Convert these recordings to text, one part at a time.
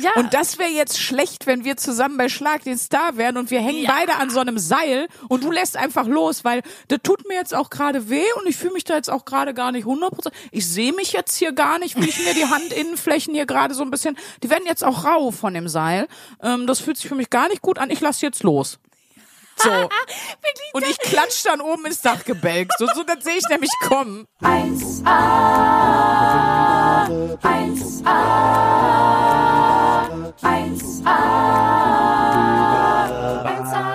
Ja. Und das wäre jetzt schlecht, wenn wir zusammen bei Schlag den Star wären und wir hängen Ja. beide an so einem Seil und du lässt einfach los, weil das tut mir jetzt auch gerade weh und ich fühle mich da jetzt auch gerade gar nicht 100%. Ich sehe mich jetzt hier gar nicht, wie ich mir die Handinnenflächen hier gerade so ein bisschen, die werden jetzt auch rau von dem Seil. Ähm, das fühlt sich für mich gar nicht gut an. Ich lass jetzt los. So. Und ich klatsch dann oben ins Dachgebälk. So, so das sehe ich nämlich kommen. 1a, 1a, 1a, 1a,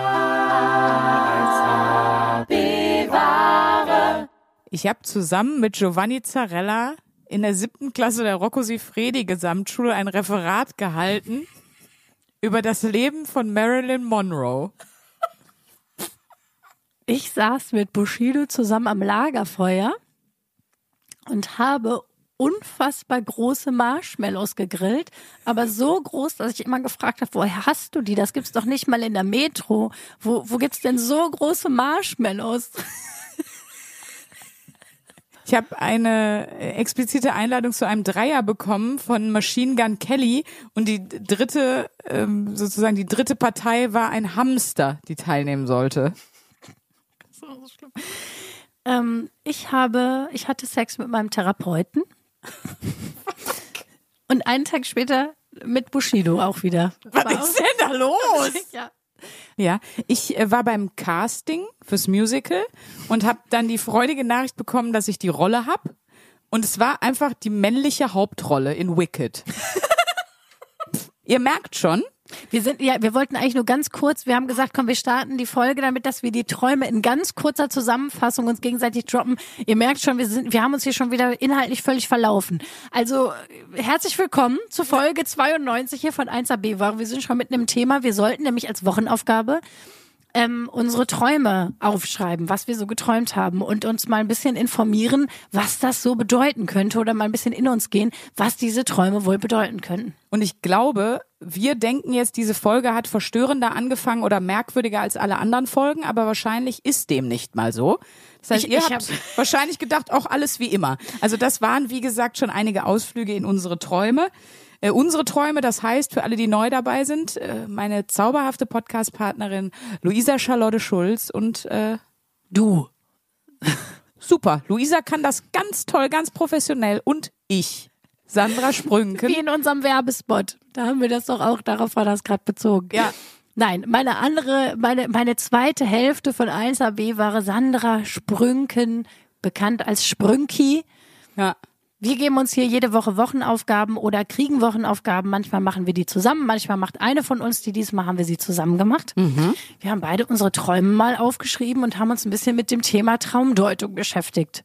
bewahre. Ich habe zusammen mit Giovanni Zarella in der siebten Klasse der Rocco Sifredi Gesamtschule ein Referat gehalten über das Leben von Marilyn Monroe. Ich saß mit Bushido zusammen am Lagerfeuer und habe unfassbar große Marshmallows gegrillt, aber so groß, dass ich immer gefragt habe, woher hast du die? Das gibt's doch nicht mal in der Metro. Wo, wo gibt's denn so große Marshmallows? Ich habe eine äh, explizite Einladung zu einem Dreier bekommen von Machine Gun Kelly und die dritte, ähm, sozusagen die dritte Partei war ein Hamster, die teilnehmen sollte. Ähm, ich habe, ich hatte Sex mit meinem Therapeuten. Und einen Tag später mit Bushido auch wieder. Was ist denn da los? Ja. Ja, ich äh, war beim Casting fürs Musical und habe dann die freudige Nachricht bekommen, dass ich die Rolle hab. Und es war einfach die männliche Hauptrolle in Wicked. Ihr merkt schon, Wir sind, ja, wir wollten eigentlich nur ganz kurz, wir haben gesagt, komm, wir starten die Folge damit, dass wir die Träume in ganz kurzer Zusammenfassung uns gegenseitig droppen. Ihr merkt schon, wir sind, wir haben uns hier schon wieder inhaltlich völlig verlaufen. Also, herzlich willkommen zu Folge 92 hier von 1AB Ware. Wir sind schon mitten im Thema. Wir sollten nämlich als Wochenaufgabe ähm, unsere Träume aufschreiben, was wir so geträumt haben und uns mal ein bisschen informieren, was das so bedeuten könnte oder mal ein bisschen in uns gehen, was diese Träume wohl bedeuten könnten. Und ich glaube, wir denken jetzt, diese Folge hat verstörender angefangen oder merkwürdiger als alle anderen Folgen, aber wahrscheinlich ist dem nicht mal so. Das heißt, Ich- ihr ich habt hab- wahrscheinlich gedacht, auch alles wie immer. Also das waren, wie gesagt, schon einige Ausflüge in unsere Träume. Äh, unsere Träume, das heißt, für alle, die neu dabei sind, äh, meine zauberhafte Podcast-Partnerin Luisa Charlotte Schulz und äh, Du. super. Luisa kann das ganz toll, ganz professionell und ich, Sandra Sprünken. Wie in unserem Werbespot. Da haben wir das doch auch, darauf war das gerade bezogen. Ja. Nein, meine andere, meine, meine zweite Hälfte von 1AB war Sandra Sprünken, bekannt als Sprünki. Ja. Wir geben uns hier jede Woche Wochenaufgaben oder kriegen Wochenaufgaben. Manchmal machen wir die zusammen, manchmal macht eine von uns die. Diesmal haben wir sie zusammen gemacht. Wir haben beide unsere Träume mal aufgeschrieben und haben uns ein bisschen mit dem Thema Traumdeutung beschäftigt.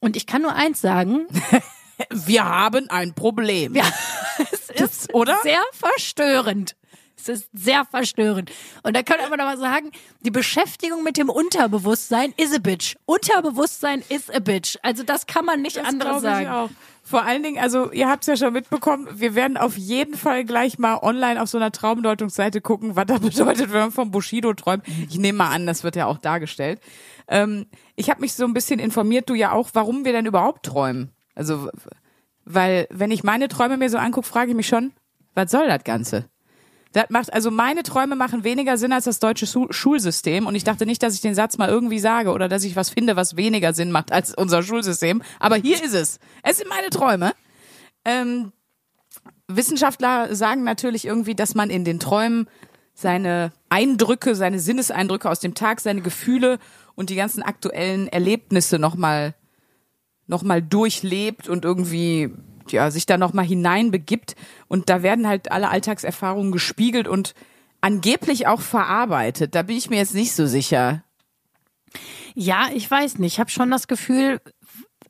Und ich kann nur eins sagen, Wir haben ein Problem. Ja, es ist oder? sehr verstörend. Es ist sehr verstörend. Und da kann man noch mal sagen, die Beschäftigung mit dem Unterbewusstsein is a bitch. Unterbewusstsein is a bitch. Also das kann man nicht Das anderes glaube ich sagen. auch. Vor allen Dingen, also ihr habt es ja schon mitbekommen, wir werden auf jeden Fall gleich mal online auf so einer Traumdeutungsseite gucken, was das bedeutet, wenn man vom Bushido träumt. Ich nehme mal an, das wird ja auch dargestellt. Ähm, ich habe mich so ein bisschen informiert, du ja auch, warum wir denn überhaupt träumen. Also, weil wenn ich meine Träume mir so angucke, frage ich mich schon, was soll das Ganze? Das macht, also meine Träume machen weniger Sinn als das deutsche Schu Schulsystem. Und ich dachte nicht, dass ich den Satz mal irgendwie sage oder dass ich was finde, was weniger Sinn macht als unser Schulsystem. Aber hier ist es. Es sind meine Träume. Ähm, Wissenschaftler sagen natürlich irgendwie, dass man in den Träumen seine Eindrücke, seine Sinneseindrücke aus dem Tag, seine Gefühle und die ganzen aktuellen Erlebnisse nochmal noch mal durchlebt und irgendwie ja, sich da nochmal hineinbegibt. Und da werden halt alle Alltagserfahrungen gespiegelt und angeblich auch verarbeitet. Da bin ich mir jetzt nicht so sicher. Ja, ich weiß nicht. Ich habe schon das Gefühl,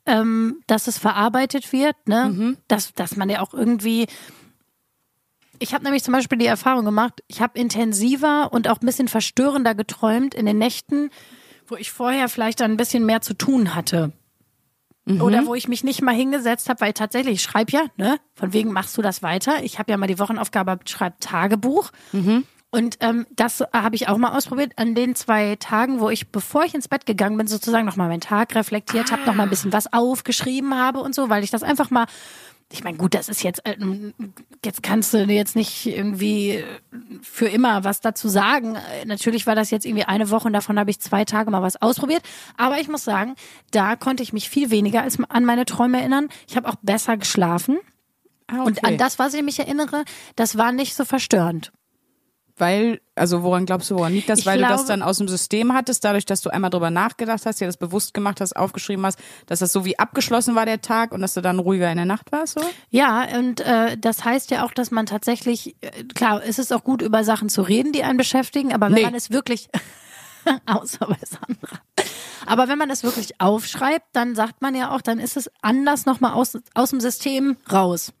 ähm, dass es verarbeitet wird, ne? Dass, dass man ja auch irgendwie. Ich habe nämlich zum Beispiel die Erfahrung gemacht, ich habe intensiver und auch ein bisschen verstörender geträumt in den Nächten, wo ich vorher vielleicht dann ein bisschen mehr zu tun hatte. Oder wo ich mich nicht mal hingesetzt habe, weil tatsächlich, ich schreibe ja, ne? Von wegen machst du das weiter. Ich habe ja mal die Wochenaufgabe, schreib Tagebuch. Und ähm, das habe ich auch mal ausprobiert an den zwei Tagen, wo ich, bevor ich ins Bett gegangen bin, sozusagen nochmal meinen Tag reflektiert habe, nochmal ein bisschen was aufgeschrieben habe und so, weil ich das einfach mal ich meine, gut, das ist jetzt, äh, jetzt kannst du jetzt nicht irgendwie für immer was dazu sagen. Äh, Natürlich war das jetzt irgendwie eine Woche und davon habe ich zwei Tage mal was ausprobiert. Aber ich muss sagen, da konnte ich mich viel weniger als an meine Träume erinnern. Ich habe auch besser geschlafen. Ah, Und an das, was ich mich erinnere, das war nicht so verstörend. Weil, also woran glaubst du, woran liegt das? Ich Weil du das glaube- dann aus dem System hattest, dadurch, dass du einmal drüber nachgedacht hast, dir das bewusst gemacht hast, aufgeschrieben hast, dass das so wie abgeschlossen war der Tag und dass du dann ruhiger in der Nacht warst, so? Ja, und äh, das heißt ja auch, dass man tatsächlich, äh, klar, es ist auch gut, über Sachen zu reden, die einen beschäftigen, aber wenn Nee. man es wirklich, außer bei Sandra, aber wenn man es wirklich aufschreibt, dann sagt man ja auch, dann ist es anders nochmal aus, aus dem System raus.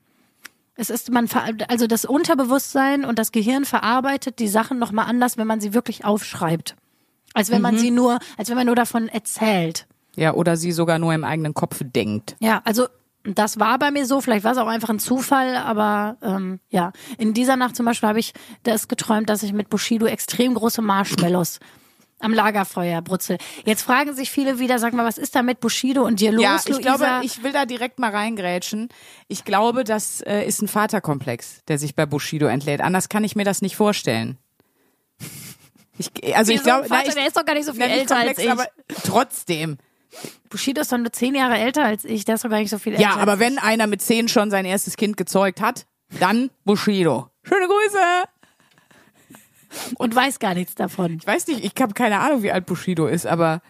Es ist, man, also das Unterbewusstsein und das Gehirn verarbeitet die Sachen nochmal anders, wenn man sie wirklich aufschreibt. Als wenn man sie nur, als wenn man nur davon erzählt. Ja, oder sie sogar nur im eigenen Kopf denkt. Ja, also das war bei mir so, vielleicht war es auch einfach ein Zufall, aber ähm, ja, in dieser Nacht zum Beispiel habe ich das geträumt, dass ich mit Bushido extrem große Marshmallows am Lagerfeuer brutzel. Jetzt fragen sich viele wieder, sag mal, was ist da mit Bushido und dir los, ja, ich Luisa? glaube, ich will da direkt mal reingrätschen. Ich glaube, das äh, ist ein Vaterkomplex, der sich bei Bushido entlädt. Anders kann ich mir das nicht vorstellen. Ich, also ich Wieso? glaube, Vater, ich, der ist doch gar nicht so viel nicht älter als komplex, ich. aber trotzdem. Bushido ist doch nur zehn Jahre älter als ich, der ist doch gar nicht so viel älter. Ja, aber als wenn einer mit zehn schon sein erstes Kind gezeugt hat, dann Bushido. Schöne Grüße. Und weiß gar nichts davon. Ich weiß nicht, ich habe keine Ahnung, wie alt Bushido ist, aber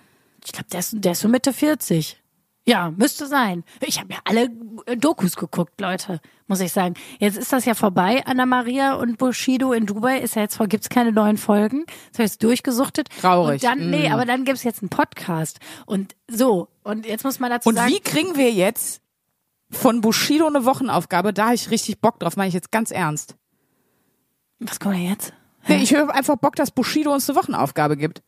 Ich glaube, der ist, der ist so Mitte 40. Ja, müsste sein. Ich habe ja alle äh, Dokus geguckt, Leute, muss ich sagen. Jetzt ist das ja vorbei. Anna Maria und Bushido in Dubai ist ja jetzt vor, gibt's keine neuen Folgen. Das habe ich durchgesuchtet. Traurig. Und dann, nee, aber dann gibt's jetzt einen Podcast. Und so. Und jetzt muss man dazu und sagen. wie kriegen wir jetzt von Bushido eine Wochenaufgabe? Da habe ich richtig Bock drauf, meine ich jetzt ganz ernst. Was kommt denn jetzt? Nee, ich höre einfach Bock, dass Bushido uns eine Wochenaufgabe gibt.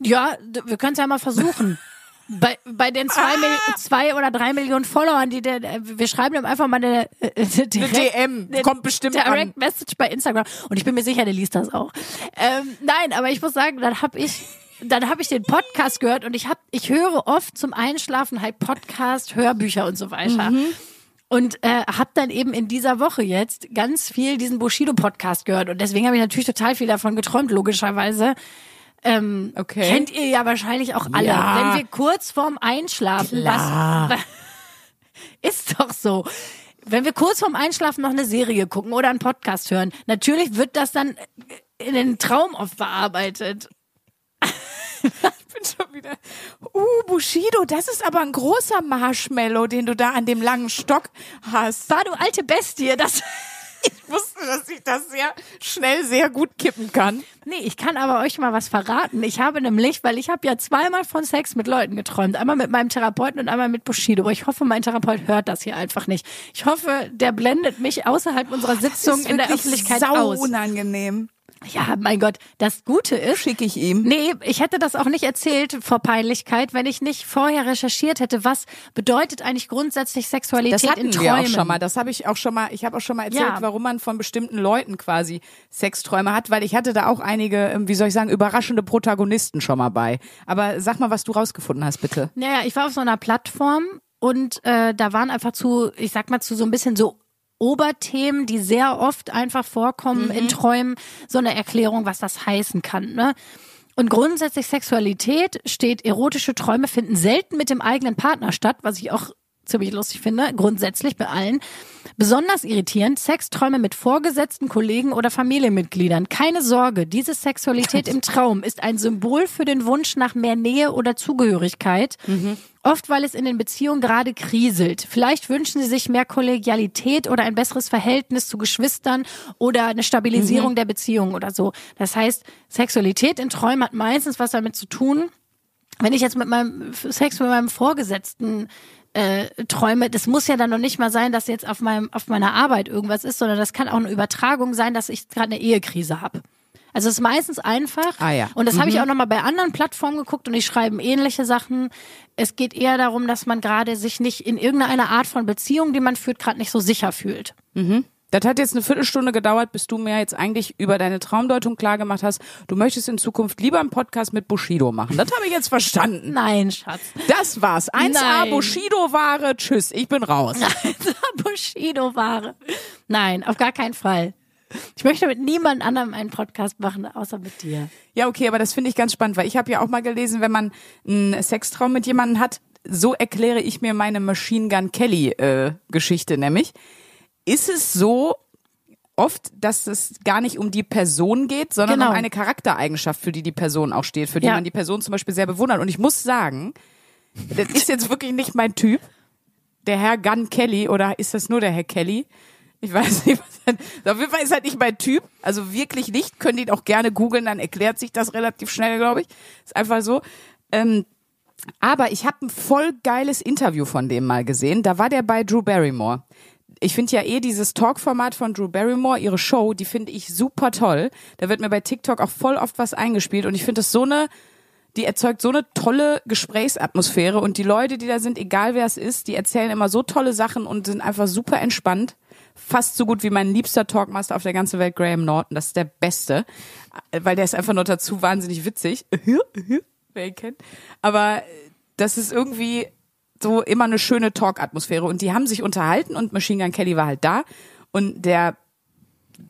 Ja, wir können es ja mal versuchen. Bei, bei den zwei, Mil zwei oder drei Millionen Followern, die der, äh, wir schreiben ihm einfach mal eine, äh, eine DM, kommt bestimmt Direct an. Message bei Instagram. Und ich bin mir sicher, der liest das auch. Ähm, nein, aber ich muss sagen, dann habe ich, dann habe ich den Podcast gehört und ich hab, ich höre oft zum Einschlafen halt Podcast, Hörbücher und so weiter. Und äh, habe dann eben in dieser Woche jetzt ganz viel diesen Bushido-Podcast gehört. Und deswegen habe ich natürlich total viel davon geträumt, logischerweise. Ähm, Okay. Kennt ihr ja wahrscheinlich auch alle. Ja. Wenn wir kurz vorm Einschlafen Klar. was. Ist doch so. Wenn wir kurz vorm Einschlafen noch eine Serie gucken oder einen Podcast hören, natürlich wird das dann in den Traum oft bearbeitet. Ich bin schon wieder. Uh, Bushido, das ist aber ein großer Marshmallow, den du da an dem langen Stock hast. War du alte Bestie, das. Ich wusste, dass ich das sehr schnell sehr gut kippen kann. Nee, ich kann aber euch mal was verraten. Ich habe nämlich, weil ich habe ja zweimal von Sex mit Leuten geträumt. Einmal mit meinem Therapeuten und einmal mit Bushido. Aber ich hoffe, mein Therapeut hört das hier einfach nicht. Ich hoffe, der blendet mich außerhalb unserer Sitzung in der Öffentlichkeit sau aus. unangenehm. Ja, mein Gott, das Gute ist, Schicke ich ihm. Nee, ich hätte das auch nicht erzählt vor Peinlichkeit, wenn ich nicht vorher recherchiert hätte, was bedeutet eigentlich grundsätzlich Sexualität Das hatten in wir Träumen. auch schon mal. Das habe ich auch schon mal. Ich habe auch schon mal erzählt, Ja. warum man von bestimmten Leuten quasi Sexträume hat, weil ich hatte da auch einige, ähm, wie soll ich sagen, überraschende Protagonisten schon mal bei. Aber sag mal, was du rausgefunden hast, bitte. Naja, ich war auf so einer Plattform und äh, da waren einfach zu, ich sag mal, zu so ein bisschen so Oberthemen, die sehr oft einfach vorkommen in Träumen, so eine Erklärung, was das heißen kann. Ne? Und grundsätzlich Sexualität steht, erotische Träume finden selten mit dem eigenen Partner statt, was ich auch ziemlich lustig finde, grundsätzlich bei allen. Besonders irritierend, Sexträume mit Vorgesetzten, Kollegen oder Familienmitgliedern. Keine Sorge, diese Sexualität im Traum ist ein Symbol für den Wunsch nach mehr Nähe oder Zugehörigkeit. Oft, weil es in den Beziehungen gerade kriselt. Vielleicht wünschen sie sich mehr Kollegialität oder ein besseres Verhältnis zu Geschwistern oder eine Stabilisierung der Beziehung oder so. Das heißt, Sexualität in Träumen hat meistens was damit zu tun, wenn ich jetzt mit meinem Sex mit meinem Vorgesetzten äh, träume, das muss ja dann noch nicht mal sein, dass jetzt auf meinem auf meiner Arbeit irgendwas ist, sondern das kann auch eine Übertragung sein, dass ich gerade eine Ehekrise habe. Also es ist meistens einfach. Ah, ja. Und das habe ich auch noch mal bei anderen Plattformen geguckt und die schreiben ähnliche Sachen. Es geht eher darum, dass man gerade sich nicht in irgendeiner Art von Beziehung, die man führt, gerade nicht so sicher fühlt. Das hat jetzt eine Viertelstunde gedauert, bis du mir jetzt eigentlich über deine Traumdeutung klargemacht hast, du möchtest in Zukunft lieber einen Podcast mit Bushido machen. Das habe ich jetzt verstanden. Nein, Schatz. Das war's. 1A Nein. Bushido-Ware. Tschüss, ich bin raus. Bushido-Ware. Nein, auf gar keinen Fall. Ich möchte mit niemand anderem einen Podcast machen, außer mit dir. Ja, okay, aber das finde ich ganz spannend, weil ich habe ja auch mal gelesen, wenn man einen Sextraum mit jemandem hat, so erkläre ich mir meine Machine Gun Kelly äh, Geschichte nämlich. Ist es so oft, dass es gar nicht um die Person geht, sondern Genau. um eine Charaktereigenschaft, für die die Person auch steht, für die Ja. man die Person zum Beispiel sehr bewundert. Und ich muss sagen, das ist jetzt wirklich nicht mein Typ, der Herr Gun Kelly, oder ist das nur der Herr Kelly? Ich weiß nicht, was auf jeden Fall ist halt nicht mein Typ. Also wirklich nicht. Könnt ihn auch gerne googeln, dann erklärt sich das relativ schnell, glaube ich. Ist einfach so. Ähm, aber ich habe ein voll geiles Interview von dem mal gesehen. Da war der bei Drew Barrymore. Ich finde ja eh dieses Talk-Format von Drew Barrymore, ihre Show, die finde ich super toll. Da wird mir bei TikTok auch voll oft was eingespielt und ich finde das so eine, die erzeugt so eine tolle Gesprächsatmosphäre und die Leute, die da sind, egal wer es ist, die erzählen immer so tolle Sachen und sind einfach super entspannt. Fast so gut wie mein liebster Talkmaster auf der ganzen Welt, Graham Norton. Das ist der Beste, weil der ist einfach nur dazu wahnsinnig witzig. Wer ihn kennt. Aber das ist irgendwie so immer eine schöne Talk-Atmosphäre und die haben sich unterhalten und Machine Gun Kelly war halt da und der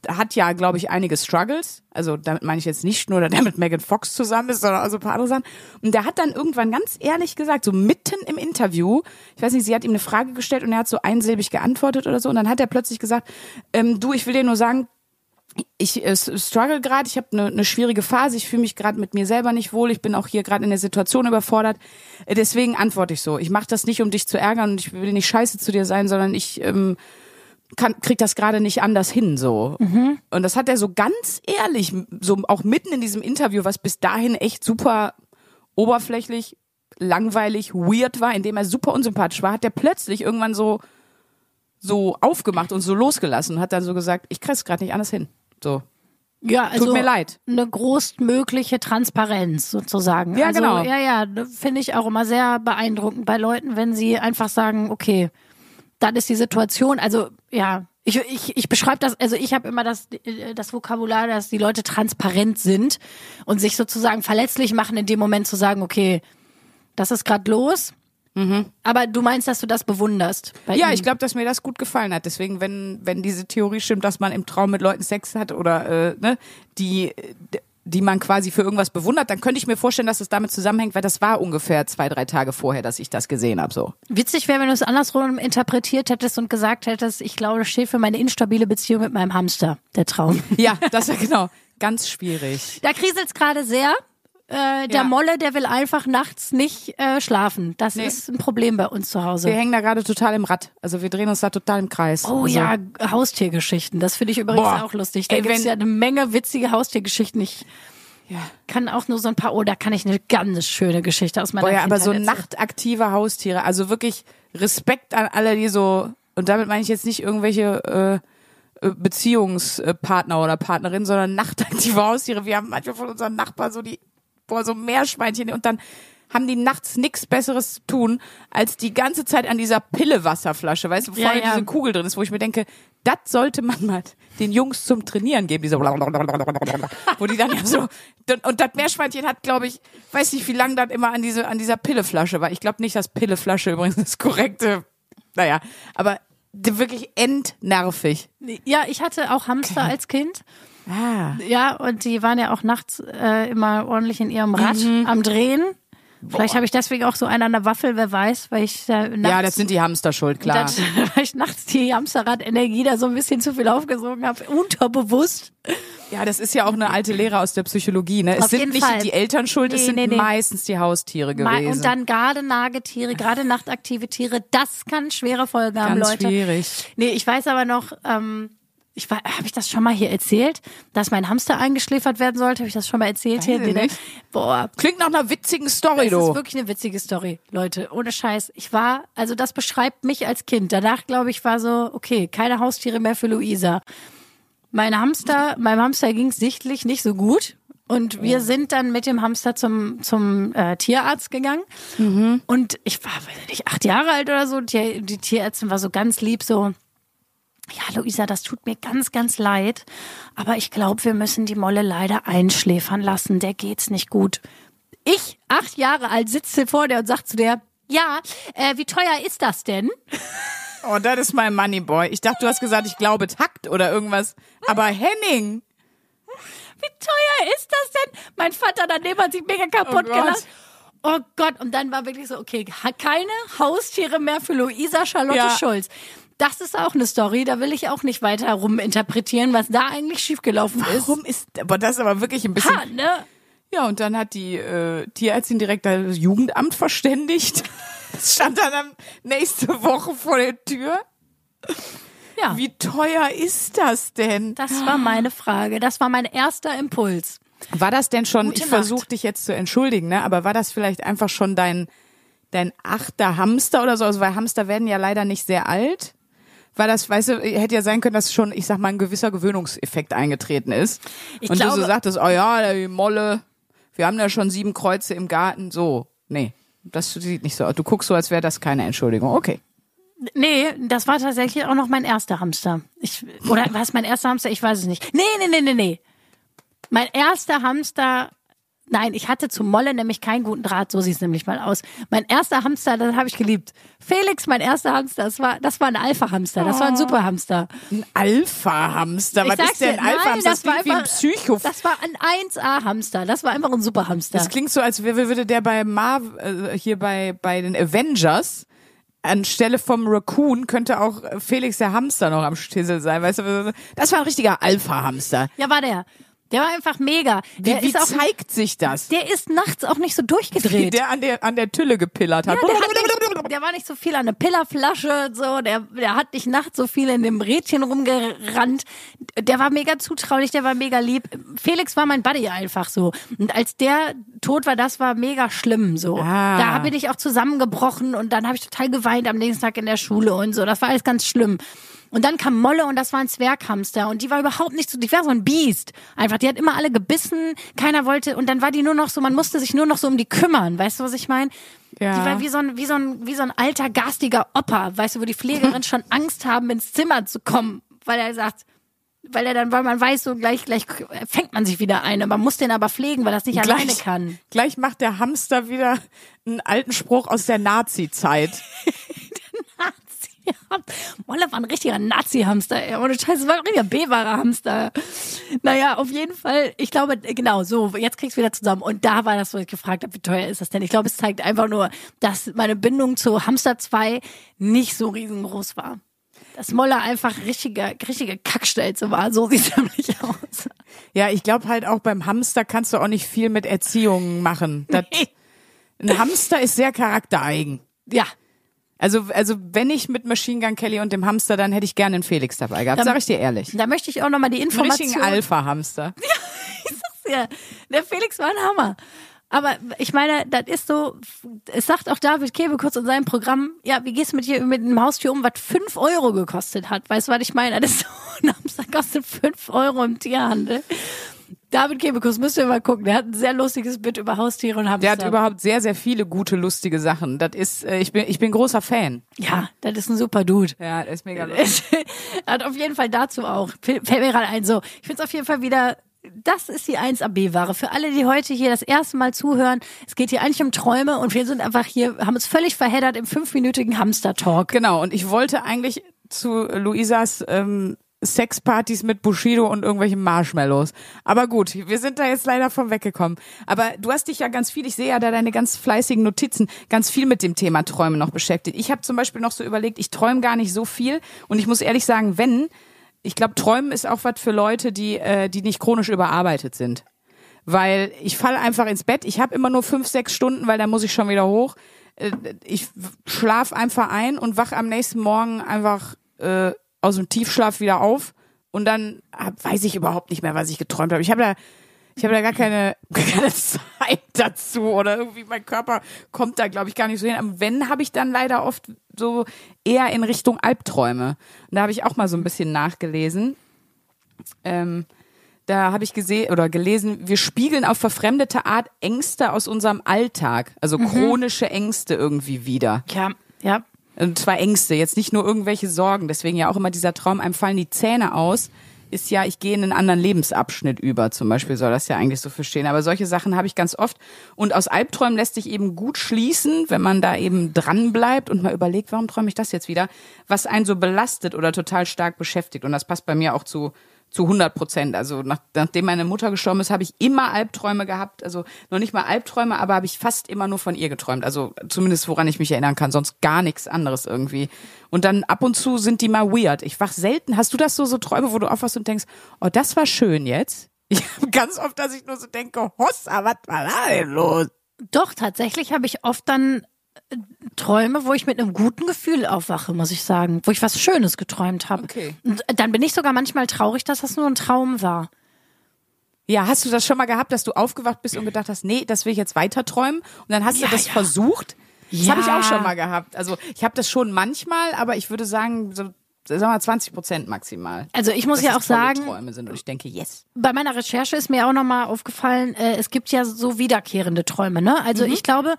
hat ja, glaube ich, einige Struggles. Also damit meine ich jetzt nicht nur, dass der mit Megan Fox zusammen ist, sondern also ein paar andere Sachen. Und der hat dann irgendwann ganz ehrlich gesagt, so mitten im Interview, ich weiß nicht, sie hat ihm eine Frage gestellt und er hat so einsilbig geantwortet oder so. Und dann hat er plötzlich gesagt, ähm, du, ich will dir nur sagen, ich äh, struggle gerade, ich habe eine ne schwierige Phase, ich fühle mich gerade mit mir selber nicht wohl, ich bin auch hier gerade in der Situation überfordert. Äh, deswegen antworte ich so. Ich mache das nicht, um dich zu ärgern und ich will nicht scheiße zu dir sein, sondern ich ähm, kann, krieg das gerade nicht anders hin so. Und das hat er so ganz ehrlich, so auch mitten in diesem Interview, was bis dahin echt super oberflächlich, langweilig, weird war, indem er super unsympathisch war, hat er plötzlich irgendwann so so aufgemacht und so losgelassen und hat dann so gesagt, ich krieg's gerade nicht anders hin. So. Ja, also Tut mir leid. eine größtmögliche Transparenz sozusagen. Ja, also, genau. Ja, ja, finde ich auch immer sehr beeindruckend bei Leuten, wenn sie einfach sagen, okay, dann ist die Situation, also ja, ich, ich, ich beschreibe das, also ich habe immer das, äh, das Vokabular, dass die Leute transparent sind und sich sozusagen verletzlich machen, in dem Moment zu sagen, okay, das ist gerade los. Aber du meinst, dass du das bewunderst? Mhm. Ja, ihm? ich glaube, dass mir das gut gefallen hat. Deswegen, wenn, wenn diese Theorie stimmt, dass man im Traum mit Leuten Sex hat oder äh, ne, die, die man quasi für irgendwas bewundert, dann könnte ich mir vorstellen, dass es damit zusammenhängt, weil das war ungefähr zwei, drei Tage vorher, dass ich das gesehen habe. So. Witzig wäre, wenn du es andersrum interpretiert hättest und gesagt hättest, ich glaube, das steht für meine instabile Beziehung mit meinem Hamster, der Traum. Ja, das war genau ganz schwierig. Da kriselt's gerade sehr. Äh, der Ja. Molle, der will einfach nachts nicht äh, schlafen. Das Nee. ist ein Problem bei uns zu Hause. Wir hängen da gerade total im Rad. Also wir drehen uns da total im Kreis. Oh also, ja, Haustiergeschichten. Das finde ich übrigens Boah. auch lustig. Da gibt's wenn- ja eine Menge witzige Haustiergeschichten. Ich Ja. kann auch nur so ein paar, oh, da kann ich eine ganz schöne Geschichte aus meiner Boah, ja, aber so nachtaktive Haustiere, also wirklich Respekt an alle, die so, und damit meine ich jetzt nicht irgendwelche äh, äh, Beziehungspartner oder Partnerin, sondern nachtaktive Haustiere. Wir haben manchmal von unseren Nachbarn so die, boah, so Meerschweinchen und dann haben die nachts nichts Besseres zu tun, als die ganze Zeit an dieser Pillewasserflasche, weißt du, wo Ja, vorne ja. diese Kugel drin ist, wo ich mir denke, das sollte man mal den Jungs zum Trainieren geben, diese wo die dann ja so und das Meerschweinchen hat, glaube ich, weiß nicht, wie lange das immer an diese an dieser Pilleflasche war. Ich glaube nicht, dass Pilleflasche übrigens das korrekte. Naja, aber wirklich entnervig. Ja, ich hatte auch Hamster als Kind. Ah. Ja, und die waren ja auch nachts äh, immer ordentlich in ihrem Rad Mhm. am Drehen. Vielleicht habe ich deswegen auch so einen an der Waffel, wer weiß, weil ich da nachts, Ja, das sind die Hamster schuld, klar. das, weil ich nachts die Hamsterrad-Energie da so ein bisschen zu viel aufgesogen habe, unterbewusst. Ja, das ist ja auch eine alte Lehre aus der Psychologie. Ne? Es sind nicht Fall. die Eltern schuld, es Nee, sind nee, nee. meistens die Haustiere gewesen. Und dann gerade Nagetiere, gerade nachtaktive Tiere, das kann schwere Folgen haben, Ganz Leute. schwierig. Nee, ich weiß aber noch, ähm, ich habe ich das schon mal hier erzählt, dass mein Hamster eingeschläfert werden sollte? Habe ich das schon mal erzählt hier? ich Nee, ne? nicht. Boah, Klingt nach einer witzigen Story, das ist du. wirklich eine witzige Story, Leute. Ohne Scheiß. Ich war, also das beschreibt mich als Kind. Danach, glaube ich, war so, okay, keine Haustiere mehr für Luisa. Mein Hamster, meinem Hamster ging es sichtlich nicht so gut. Und wir sind dann mit dem Hamster zum, zum äh, Tierarzt gegangen. Und ich war, weiß ich nicht, acht Jahre alt oder so. Die, die Tierärztin war so ganz lieb, so, Ja, Luisa, das tut mir ganz, ganz leid. Aber ich glaube, wir müssen die Molle leider einschläfern lassen. Der geht's nicht gut. Ich, acht Jahre alt, sitze vor der und sag zu der, ja, äh, wie teuer ist das denn? Oh, das ist mein Moneyboy. Ich dachte, du hast gesagt, ich glaube Takt oder irgendwas. Aber Henning. Wie teuer ist das denn? Mein Vater daneben hat sich mega kaputt Oh gelacht. Oh Gott, und dann war wirklich so, okay, keine Haustiere mehr für Luisa Charlotte Ja. Schulz. Das ist auch eine Story, da will ich auch nicht weiter ruminterpretieren, was da eigentlich schiefgelaufen ist. Warum ist, aber das ist aber wirklich ein bisschen. Ha, ne? Ja, und dann hat die äh, Tierärztin direkt das Jugendamt verständigt. Das stand dann nächste Woche vor der Tür. Ja, Wie teuer ist das denn? das war meine Frage. Das war mein erster Impuls. War das denn schon, Gute ich versuche dich jetzt zu entschuldigen, ne? aber war das vielleicht einfach schon dein, dein achter Hamster oder so? Also, weil Hamster werden ja leider nicht sehr alt. War das, weißt du, hätte ja sein können, dass schon, ich sag mal, ein gewisser Gewöhnungseffekt eingetreten ist. Ich und du glaube- so sagtest, oh ja, die Molle, wir haben ja schon sieben Kreuze im Garten. So, nee, das sieht nicht so aus. Du guckst so, als wäre das keine Entschuldigung. Okay. Nee, das war tatsächlich auch noch mein erster Hamster. Ich, oder war es mein erster Hamster? Ich weiß es nicht. Nee, nee, nee, nee, nee. Mein erster Hamster, nein, ich hatte zu Molle nämlich keinen guten Draht, so sieht es nämlich mal aus. Mein erster Hamster, das habe ich geliebt. Felix, mein erster Hamster, das war, das war ein Alpha-Hamster, das war ein Superhamster. Ein Alpha-Hamster. Was ist denn ein Alpha-Hamster? das war klingt wie ein einfach- Psycho. Das war ein 1A-Hamster, das war einfach ein Superhamster. Das klingt so, als würde der bei Marv, äh, hier bei, bei den Avengers, anstelle vom Raccoon könnte auch Felix der Hamster noch am Stissel sein. Weißt du, das war ein richtiger Alpha-Hamster. Ja, war der. Der war einfach mega. Der Wie, wie ist auch, zeigt sich das? der ist nachts auch nicht so Wie durchgedreht. der an der, an der Tülle gepillert hat. Ja, der, hat nicht, der war nicht so viel an der Pillerflasche, so, der, der hat nicht nachts so viel in dem Rädchen rumgerannt. Der war mega zutraulich, der war mega lieb. Felix war mein Buddy einfach so. Und als der tot war, das war mega schlimm so. Ah. Da bin ich auch zusammengebrochen und dann habe ich total geweint am nächsten Tag in der Schule und so. Das war alles ganz schlimm. Und dann kam Molle und das war ein Zwerghamster und die war überhaupt nicht so, die war so ein Biest. Einfach, die hat immer alle gebissen, keiner wollte und dann war die nur noch so, man musste sich nur noch so um die kümmern, weißt du, was ich meine? Ja. Die war wie so ein, wie so ein, wie so ein alter, garstiger Opa, weißt du, wo die Pflegerin schon Angst haben, ins Zimmer zu kommen, weil er sagt, weil er dann, weil man weiß, so gleich, gleich fängt man sich wieder ein. Man muss den aber pflegen, weil er das nicht alleine kann. Gleich macht der Hamster wieder einen alten Spruch aus der Nazi-Zeit. Ja, Molle war ein richtiger Nazi-Hamster, ey. Ohne Scheiß, das war ein richtiger B-wahrer Hamster. Naja, auf jeden Fall, ich glaube, genau, so, jetzt kriegst du wieder zusammen. Und da war das, wo ich gefragt habe, wie teuer ist das denn? Ich glaube, es zeigt einfach nur, dass meine Bindung zu Hamster 2 nicht so riesengroß war. Dass Molle einfach richtige, richtige Kackstelze war, so sieht es nämlich aus. Ja, ich glaube halt auch beim Hamster kannst du auch nicht viel mit Erziehung machen. Das, ein Hamster ist sehr charaktereigen. Ja, Also, also wenn ich mit Machine Gun Kelly und dem Hamster, dann hätte ich gerne einen Felix dabei gehabt, Dann- sag ich dir ehrlich. da möchte ich auch nochmal die Einen richtigen Information. Alpha-Hamster. Ja, der Felix war ein Hammer. Aber ich meine, das ist so, es sagt auch David Kebe kurz in seinem Programm, ja, wie gehst du mit hier mit einem Haustier um, was fünf Euro gekostet hat? Weißt du, was ich meine? Das ist so, ein Hamster kostet fünf Euro im Tierhandel. David Kebekus, müsst ihr mal gucken, der hat ein sehr lustiges Bit über Haustiere und Hamster. Der hat überhaupt sehr, sehr viele gute, lustige Sachen. Das ist, äh, ich bin, ich bin großer Fan. Ja, das ist ein super Dude. Ja, der ist mega lustig. Er hat auf jeden Fall dazu auch. Fällt mir gerade ein. So, ich finde es auf jeden Fall wieder. Das ist die 1AB-Ware. Für alle, die heute hier das erste Mal zuhören, es geht hier eigentlich um Träume und wir sind einfach hier, haben uns völlig verheddert im fünfminütigen Hamster-Talk. Genau, und ich wollte eigentlich zu Luisas ähm, Sexpartys mit Bushido und irgendwelchen Marshmallows. Aber gut, wir sind da jetzt leider von weggekommen. Aber du hast dich ja ganz viel, ich sehe ja da deine ganz fleißigen Notizen, ganz viel mit dem Thema Träume noch beschäftigt. Ich habe zum Beispiel noch so überlegt, ich träume gar nicht so viel. Und ich muss ehrlich sagen, wenn, ich glaube, Träumen ist auch was für Leute, die, äh, die nicht chronisch überarbeitet sind. Weil ich falle einfach ins Bett. Ich habe immer nur fünf, sechs Stunden, weil da muss ich schon wieder hoch. Äh, Ich schlaf einfach ein und wach am nächsten Morgen einfach äh, aus dem Tiefschlaf wieder auf und dann weiß ich überhaupt nicht mehr, was ich geträumt habe. Ich habe da, ich habe da gar keine, keine Zeit dazu oder irgendwie mein Körper kommt da, glaube ich, gar nicht so hin. Aber wenn, habe ich dann leider oft so eher in Richtung Albträume. Und da habe ich auch mal so ein bisschen nachgelesen. Ähm, da habe ich gesehen oder gelesen, wir spiegeln auf verfremdete Art Ängste aus unserem Alltag, also chronische Ängste irgendwie wieder. Ja, ja. Und zwar Ängste, jetzt nicht nur irgendwelche Sorgen. Deswegen ja auch immer dieser Traum, einem fallen die Zähne aus, ist ja, ich gehe in einen anderen Lebensabschnitt über. Zum Beispiel soll das ja eigentlich so verstehen. Aber solche Sachen habe ich ganz oft. Und aus Albträumen lässt sich eben gut schließen, wenn man da eben dran bleibt und mal überlegt, warum träume ich das jetzt wieder, was einen so belastet oder total stark beschäftigt. Und das passt bei mir auch zu zu 100 Prozent. Also nach, nachdem meine Mutter gestorben ist, habe ich immer Albträume gehabt. Also noch nicht mal Albträume, aber habe ich fast immer nur von ihr geträumt. Also zumindest woran ich mich erinnern kann, sonst gar nichts anderes irgendwie. Und dann ab und zu sind die mal weird. Ich wach selten. Hast du das so so Träume, wo du aufwachst und denkst, oh, das war schön jetzt? Ich habe ganz oft, dass ich nur so denke, Hossa, was war da denn los? Doch, tatsächlich habe ich oft dann Träume, wo ich mit einem guten Gefühl aufwache, muss ich sagen. Wo ich was Schönes geträumt habe. Okay. Und dann bin ich sogar manchmal traurig, dass das nur ein Traum war. Ja, hast du das schon mal gehabt, dass du aufgewacht bist und gedacht hast, nee, das will ich jetzt weiter träumen? Und dann hast Ja, du das ja. versucht? Das Ja. habe ich auch schon mal gehabt. Also ich habe das schon manchmal, aber ich würde sagen, so sagen wir mal 20 Prozent maximal. Also ich muss ja auch sagen, Träume sind und ich denke, yes. bei meiner Recherche ist mir auch nochmal aufgefallen, äh, es gibt ja so wiederkehrende Träume, ne? Also ich glaube,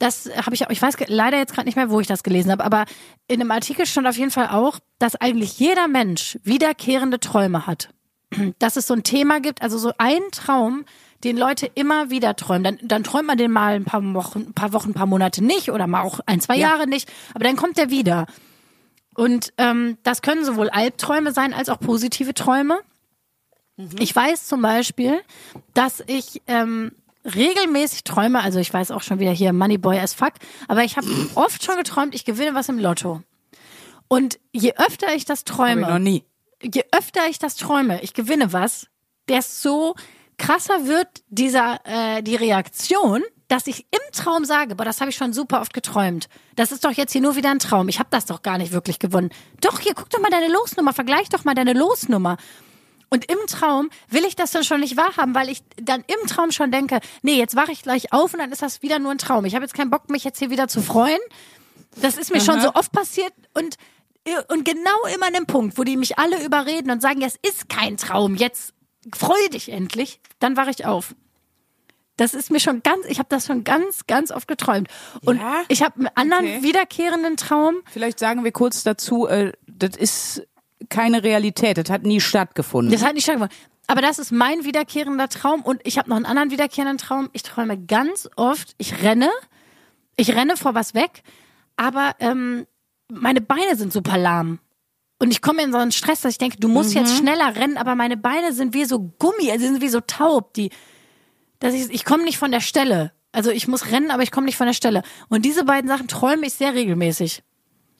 das habe ich auch, ich weiß leider jetzt gerade nicht mehr, wo ich das gelesen habe, aber in einem Artikel stand auf jeden Fall auch, dass eigentlich jeder Mensch wiederkehrende Träume hat. Dass es so ein Thema gibt, also so ein Traum, den Leute immer wieder träumen. Dann, dann träumt man den mal ein paar Wochen, ein paar Wochen, ein paar Monate nicht oder mal auch ein, zwei Ja. Jahre nicht, aber dann kommt der wieder. Und ähm, das können sowohl Albträume sein als auch positive Träume. Ich weiß zum Beispiel, dass ich ähm, regelmäßig träume, also ich weiß auch schon wieder hier Moneyboy as fuck, aber ich habe oft schon geträumt, ich gewinne was im Lotto. Und je öfter ich das Hab ich träume, noch nie. je öfter ich das träume, ich gewinne was, desto krasser wird dieser äh, die Reaktion, dass ich im Traum sage, boah, das habe ich schon super oft geträumt. Das ist doch jetzt hier nur wieder ein Traum. Ich habe das doch gar nicht wirklich gewonnen. Doch, hier guck doch mal deine Losnummer, vergleich doch mal deine Losnummer. Und im Traum will ich das dann schon nicht wahrhaben, weil ich dann im Traum schon denke, nee, jetzt wache ich gleich auf und dann ist das wieder nur ein Traum. Ich habe jetzt keinen Bock, mich jetzt hier wieder zu freuen. Das ist mir schon so oft passiert und und genau immer an dem Punkt, wo die mich alle überreden und sagen, es ist kein Traum, jetzt freu dich endlich, dann wache ich auf. Das ist mir schon ganz, ich habe das schon ganz, ganz oft geträumt. Und Ja? ich habe einen anderen Okay. wiederkehrenden Traum. Vielleicht sagen wir kurz dazu, äh, das ist keine Realität, das hat nie stattgefunden. Das hat nicht stattgefunden. Aber das ist mein wiederkehrender Traum und ich habe noch einen anderen wiederkehrenden Traum. Ich träume ganz oft, ich renne, ich renne vor was weg, aber ähm, meine Beine sind super lahm. Und ich komme in so einen Stress, dass ich denke, du musst jetzt schneller rennen, aber meine Beine sind wie so Gummi, also sind wie so taub, die, dass ich, ich komme nicht von der Stelle. Also ich muss rennen, aber ich komme nicht von der Stelle. Und diese beiden Sachen träume ich sehr regelmäßig.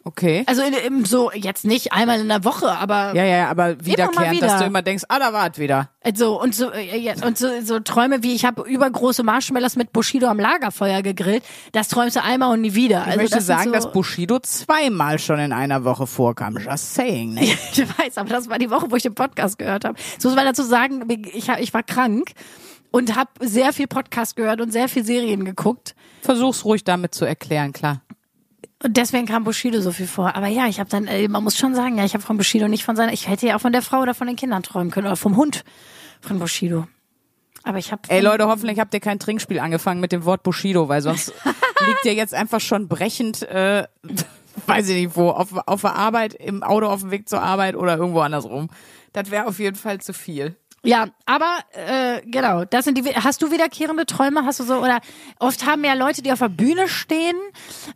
Okay. Also in, in so, jetzt nicht einmal in der Woche, aber Ja, ja, aber wiederkehrend, wieder. dass du immer denkst, ah, da war es wieder. Also und so ja, und so, so Träume wie ich habe übergroße Marshmallows mit Bushido am Lagerfeuer gegrillt, das träumst du einmal und nie wieder. Ich also möchte das sagen, so, dass Bushido zweimal schon in einer Woche vorkam. Just saying, ne? ich weiß, aber das war die Woche, wo ich den Podcast gehört habe. So muss man dazu sagen, ich ich war krank und habe sehr viel Podcast gehört und sehr viel Serien geguckt Versuch's ruhig damit zu erklären, klar. und deswegen kam Bushido so viel vor. Aber ja, ich habe dann, äh, man muss schon sagen, ja, ich habe von Bushido nicht von seiner, ich hätte ja auch von der Frau oder von den Kindern träumen können oder vom Hund von Bushido. Aber ich habe Ey Leute, hoffentlich habt ihr kein Trinkspiel angefangen mit dem Wort Bushido, weil sonst liegt ihr jetzt einfach schon brechend, äh, weiß ich nicht wo, auf, auf der Arbeit, im Auto auf dem Weg zur Arbeit oder irgendwo andersrum. Das wäre auf jeden Fall zu viel. Ja, aber äh, genau, das sind die. Hast du wiederkehrende Träume? Hast du so oder oft haben ja Leute, die auf der Bühne stehen,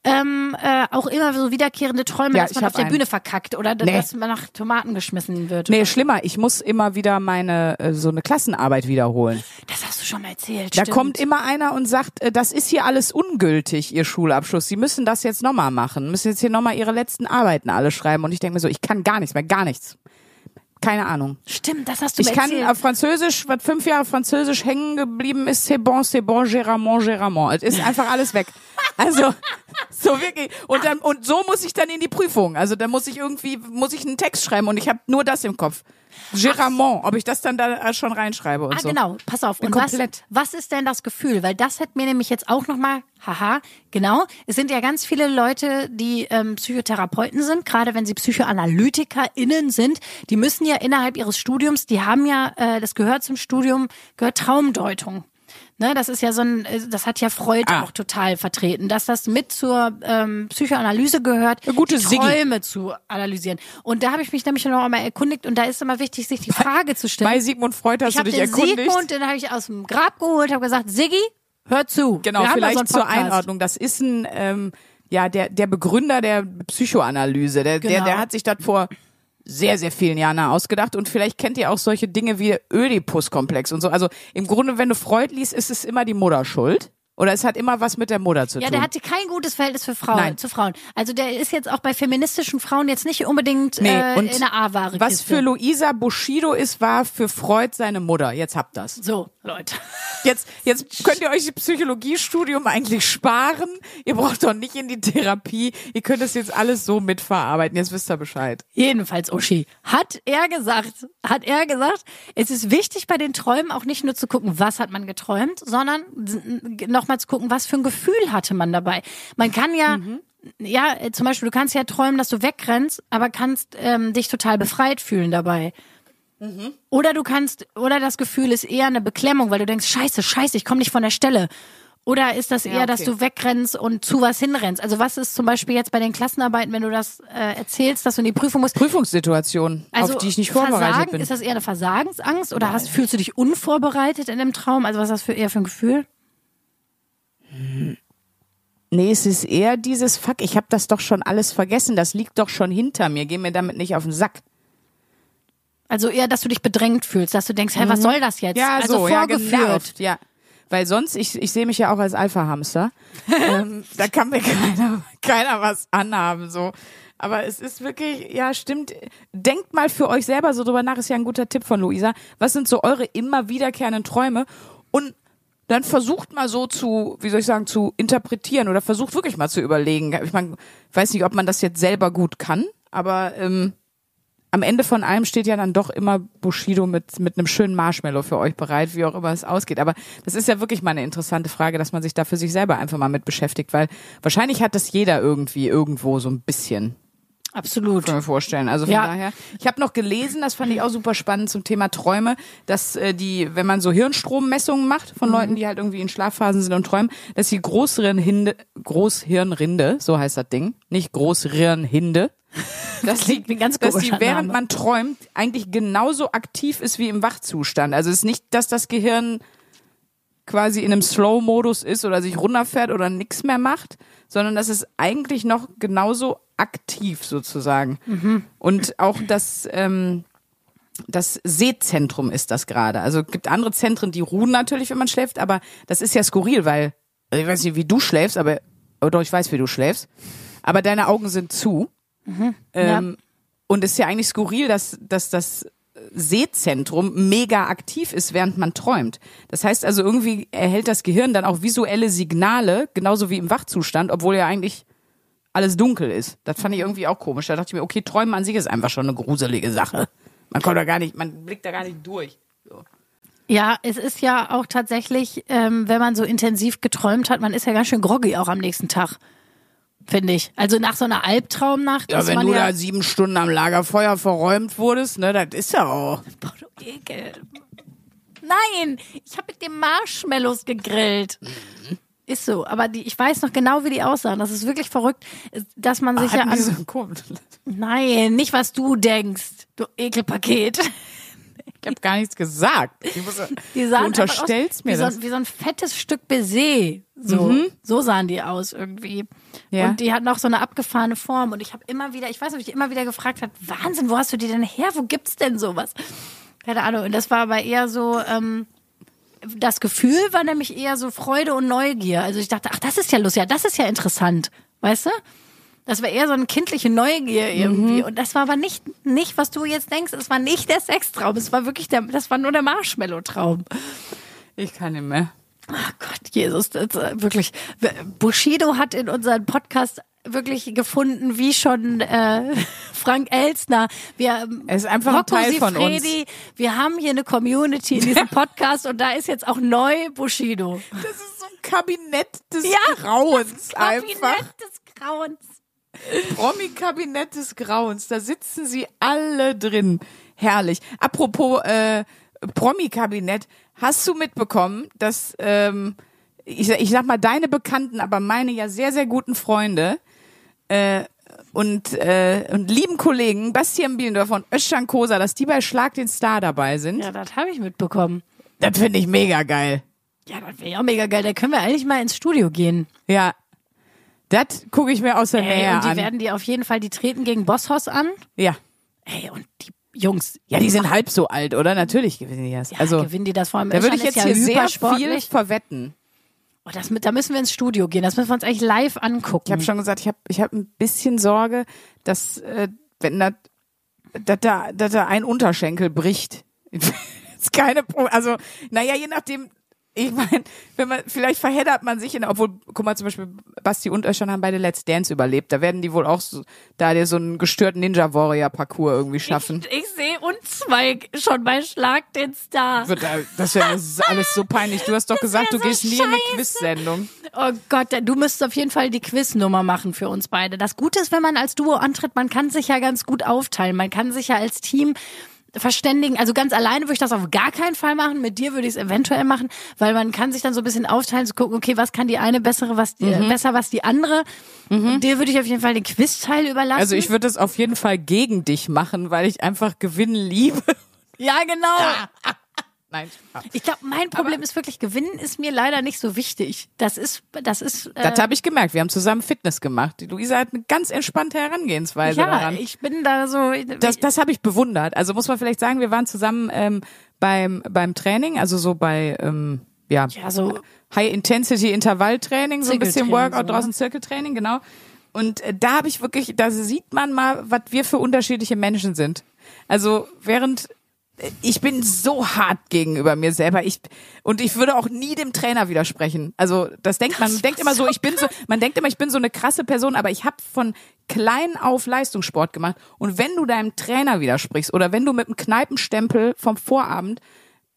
ähm, äh, auch immer so wiederkehrende Träume, Ja, dass man auf der einen. Bühne verkackt oder Nee. dass man nach Tomaten geschmissen wird. Nee, schlimmer, ich muss immer wieder meine, äh, so eine Klassenarbeit wiederholen. Das hast du schon mal erzählt. Da stimmt. kommt immer einer und sagt, äh, das ist hier alles ungültig, Ihr Schulabschluss. Sie müssen das jetzt nochmal machen. Müssen jetzt hier nochmal Ihre letzten Arbeiten alle schreiben. Und ich denke mir so, ich kann gar nichts mehr, gar nichts. Keine Ahnung. Stimmt, das hast du Ich mir kann erzählt. auf Französisch, was fünf Jahre Französisch hängen geblieben ist, c'est bon, c'est bon, géramont, géramont. Es ist einfach alles weg. Also, so wirklich. Und dann, und so muss ich dann in die Prüfung. Also, da muss ich irgendwie, muss ich einen Text schreiben und ich habe nur das im Kopf. Géramont, ob ich das dann da äh, schon reinschreibe und Ah, so. genau, pass auf. Bin Und was, komplett. was ist denn das Gefühl? Weil das hat mir nämlich jetzt auch nochmal, haha, genau. Es sind ja ganz viele Leute, die ähm, Psychotherapeuten sind, gerade wenn sie PsychoanalytikerInnen sind, die müssen ja innerhalb ihres Studiums, die haben ja, äh, das gehört zum Studium, gehört Traumdeutung. Ne, das ist ja so ein, äh, das hat ja Freud Ah. auch total vertreten, dass das mit zur ähm, Psychoanalyse gehört, gute die Siggi. Träume zu analysieren. Und da habe ich mich nämlich noch einmal erkundigt und da ist immer wichtig, sich die Frage zu stellen. Bei Sigmund Freud hast ich du dich den erkundigt. Sigmund, den habe ich aus dem Grab geholt, habe gesagt, Siggi, hör zu. Genau, Wir vielleicht so zur. Einordnung. Das ist ein, ähm, ja, der, der Begründer der Psychoanalyse. Der, der, Genau. der hat sich das vor sehr, sehr vielen Jahren ausgedacht und vielleicht kennt ihr auch solche Dinge wie Ödipus-Komplex und so. Also im Grunde, wenn du Freud liest, ist es immer die Mutter schuld. Oder es hat immer was mit der Mutter zu Ja, tun. der hatte kein gutes Verhältnis für Frauen, Nein. zu Frauen. Also der ist jetzt auch bei feministischen Frauen jetzt nicht unbedingt Nee, äh, in der A-Ware. was für Luisa Bushido ist, war für Freud seine Mutter. Jetzt habt das. So, Leute. Jetzt, jetzt könnt ihr euch das Psychologiestudium eigentlich sparen. Ihr braucht doch nicht in die Therapie. Ihr könnt das jetzt alles so mitverarbeiten. Jetzt wisst ihr Bescheid. Jedenfalls, Uschi, hat er gesagt, hat er gesagt, es ist wichtig bei den Träumen auch nicht nur zu gucken, was hat man geträumt, sondern nochmal zu gucken, was für ein Gefühl hatte man dabei. Man kann ja, ja, äh, zum Beispiel, du kannst ja träumen, dass du wegrennst, aber kannst ähm, dich total befreit fühlen dabei. Oder du kannst, oder das Gefühl ist eher eine Beklemmung, weil du denkst, scheiße, scheiße, ich komme nicht von der Stelle. Oder ist das eher, dass okay. du wegrennst und zu was hinrennst? Also was ist zum Beispiel jetzt bei den Klassenarbeiten, wenn du das äh, erzählst, dass du in die Prüfung musst? Prüfungssituation, Also auf die ich nicht vorbereitet Versagen, bin. Ist das eher eine Versagensangst oder hast, fühlst du dich unvorbereitet in dem Traum? Also was ist das für eher für ein Gefühl? Nee, es ist eher dieses Fuck, ich habe das doch schon alles vergessen, das liegt doch schon hinter mir, geh mir damit nicht auf den Sack. Also eher, dass du dich bedrängt fühlst, dass du denkst, hey, was soll das jetzt? Mhm. Ja, also so, ja, vorgeführt. genervt, ja. Weil sonst, ich, ich sehe mich ja auch als Alpha-Hamster. ähm, da kann mir keiner, keiner was anhaben, so. Aber es ist wirklich, ja, stimmt. Denkt mal für euch selber so drüber nach, ist ja ein guter Tipp von Luisa. Was sind so eure immer wiederkehrenden Träume? Und dann versucht mal so zu, wie soll ich sagen, zu interpretieren oder versucht wirklich mal zu überlegen. Ich meine, ich weiß nicht, ob man das jetzt selber gut kann, aber ähm, am Ende von allem steht ja dann doch immer Bushido mit, mit einem schönen Marshmallow für euch bereit, wie auch immer es ausgeht. Aber das ist ja wirklich mal eine interessante Frage, dass man sich da für sich selber einfach mal mit beschäftigt, weil wahrscheinlich hat das jeder irgendwie irgendwo so ein bisschen. Absolut. Kann ich mir vorstellen. Also von Ja. daher. Ich habe noch gelesen, das fand ich auch super spannend zum Thema Träume, dass äh, die, wenn man so Hirnstrommessungen macht von Leuten, die halt irgendwie in Schlafphasen sind und träumen, dass die Großhirnhinde, Großhirnrinde, so heißt das Ding, nicht Großhirnhinde, klingt wie ein ganz dass komischer während Name. man träumt eigentlich genauso aktiv ist wie im Wachzustand. Also es ist nicht, dass das Gehirn quasi in einem Slow-Modus ist oder sich runterfährt oder nichts mehr macht, sondern dass es eigentlich noch genauso aktiv sozusagen. Und auch das, ähm, das Sehzentrum ist das gerade. Also es gibt andere Zentren, die ruhen natürlich, wenn man schläft, aber das ist ja skurril, weil, also ich weiß nicht, wie du schläfst, aber, oder doch, ich weiß, wie du schläfst, aber deine Augen sind zu. Ähm, Und es ist ja eigentlich skurril, dass, dass das Sehzentrum mega aktiv ist, während man träumt. Das heißt also, irgendwie erhält das Gehirn dann auch visuelle Signale, genauso wie im Wachzustand, obwohl ja eigentlich alles dunkel ist. Das fand ich irgendwie auch komisch. Da dachte ich mir, okay, Träumen an sich ist einfach schon eine gruselige Sache. Man kommt da gar nicht, man blickt da gar nicht durch. So. Ja, es ist ja auch tatsächlich, ähm, wenn man so intensiv geträumt hat, man ist ja ganz schön groggy auch am nächsten Tag. Finde ich. Also nach so einer Albtraumnacht Ja, wenn man du ja. da sieben Stunden am Lagerfeuer verräumt wurdest, ne, das ist ja auch. Boah, du Ekel. Nein, ich habe mit dem Marshmallows gegrillt. Ist so, aber die, ich weiß noch genau, wie die aussahen. Das ist wirklich verrückt, dass man sich ja Hatten die an. so. Nein, nicht was du denkst, du Ekelpaket. Ich habe gar nichts gesagt. Muss, Die sahen du unterstellst aus, mir wie das. So, wie so ein fettes Stück Baiser. So, so sahen die aus irgendwie. Ja. Und die hatten auch so eine abgefahrene Form. Und ich habe immer wieder, ich weiß nicht, ob ich immer wieder gefragt habe, Wahnsinn, wo hast du die denn her? Wo gibt's denn sowas? Keine Ahnung. Und das war aber eher so, ähm, das Gefühl war nämlich eher so Freude und Neugier. Also ich dachte, ach, das ist ja lustig, ja, das ist ja interessant. Weißt du? Das war eher so eine kindliche Neugier irgendwie. Und das war aber nicht, nicht, was du jetzt denkst. Es war nicht der Sextraum. Es war wirklich der, das war nur der Marshmallow-Traum. Ich kann nicht mehr. Ach Gott, Jesus, das äh, wirklich. Bushido hat in unserem Podcast wirklich gefunden, wie schon äh, Frank Elstner. Wir, ähm, Er ist einfach ein Rocco Teil von uns. Siffredi, Wir haben hier eine Community in diesem Podcast und da ist jetzt auch neu Bushido. Das ist so ein Kabinett des Ja, Grauens einfach. Kabinett des Grauens. Promi-Kabinett des Grauens. Da sitzen sie alle drin. Herrlich. Apropos äh, Promi-Kabinett. Hast du mitbekommen, dass, ähm, ich, sag- ich sag mal, deine Bekannten, aber meine ja sehr, sehr guten Freunde äh, und, äh, und lieben Kollegen Bastian Bielendorfer und Özcan Kosa, dass die bei Schlag den Star dabei sind? Ja, das habe ich mitbekommen. Das finde ich mega geil. Ja, das wäre ja mega geil. Da können wir eigentlich mal ins Studio gehen. Ja. Das gucke ich mir aus der Nähe und die an. werden die auf jeden Fall, die treten gegen Bosshaus an. ja. Ey, und die Jungs. Ja, die sind halb so alt, oder? Natürlich gewinnen die das. Ja, also, gewinnen die das vor allem. da würde ich jetzt ja hier sehr viel verwetten. Oh, das, mit- da müssen wir ins Studio gehen. Das müssen wir uns eigentlich live angucken. Ich habe schon gesagt, ich habe ich hab ein bisschen Sorge, dass äh, wenn das dass da, dass da ein Unterschenkel bricht. ist keine Pro also naja, je nachdem, ich meine, wenn man, vielleicht verheddert man sich in, obwohl, guck mal, zum Beispiel Basti und Öschern haben beide Let's Dance überlebt. Da werden die wohl auch so, da dir so einen gestörten Ninja Warrior Parcours irgendwie schaffen. Ich, ich sehe uns zwei schon bei Schlag den Star. Wird, das wäre das ist alles so peinlich. Du hast doch gesagt, du so gehst nie in eine scheiße. Quiz-Sendung. Oh Gott, du müsstest auf jeden Fall die Quiznummer machen für uns beide. Das Gute ist, wenn man als Duo antritt, man kann sich ja ganz gut aufteilen. Man kann sich ja als Team verständigen. Also ganz alleine würde ich das auf gar keinen Fall machen. Mit dir würde ich es eventuell machen, weil man kann sich dann so ein bisschen aufteilen, zu gucken, okay, was kann die eine bessere, was die, Mhm. besser, was die andere. Dir würde ich auf jeden Fall den Quizteil überlassen. Also ich würde das auf jeden Fall gegen dich machen, weil ich einfach gewinnen liebe. ja, genau. Nein. Ich glaube, mein Problem ist wirklich, gewinnen ist mir leider nicht so wichtig. Das ist, das ist, äh, Das habe ich gemerkt. Wir haben zusammen Fitness gemacht. Die Luisa hat eine ganz entspannte Herangehensweise ja, daran. ich bin da so. Das, das habe ich bewundert. Also muss man vielleicht sagen, wir waren zusammen ähm, beim beim Training, also so bei ähm, ja, ja, so High Intensity Intervalltraining, so ein bisschen Workout so, draußen, Zirkeltraining, genau. Und äh, da habe ich wirklich, da sieht man mal, was wir für unterschiedliche Menschen sind. Also während äh, ich bin so hart gegenüber mir selber. Ich und ich würde auch nie dem Trainer widersprechen. Also das denkt man denkt immer so, ich bin so, man denkt immer, ich bin so eine krasse Person, aber ich habe von klein auf Leistungssport gemacht. Und wenn du deinem Trainer widersprichst oder wenn du mit einem Kneipenstempel vom Vorabend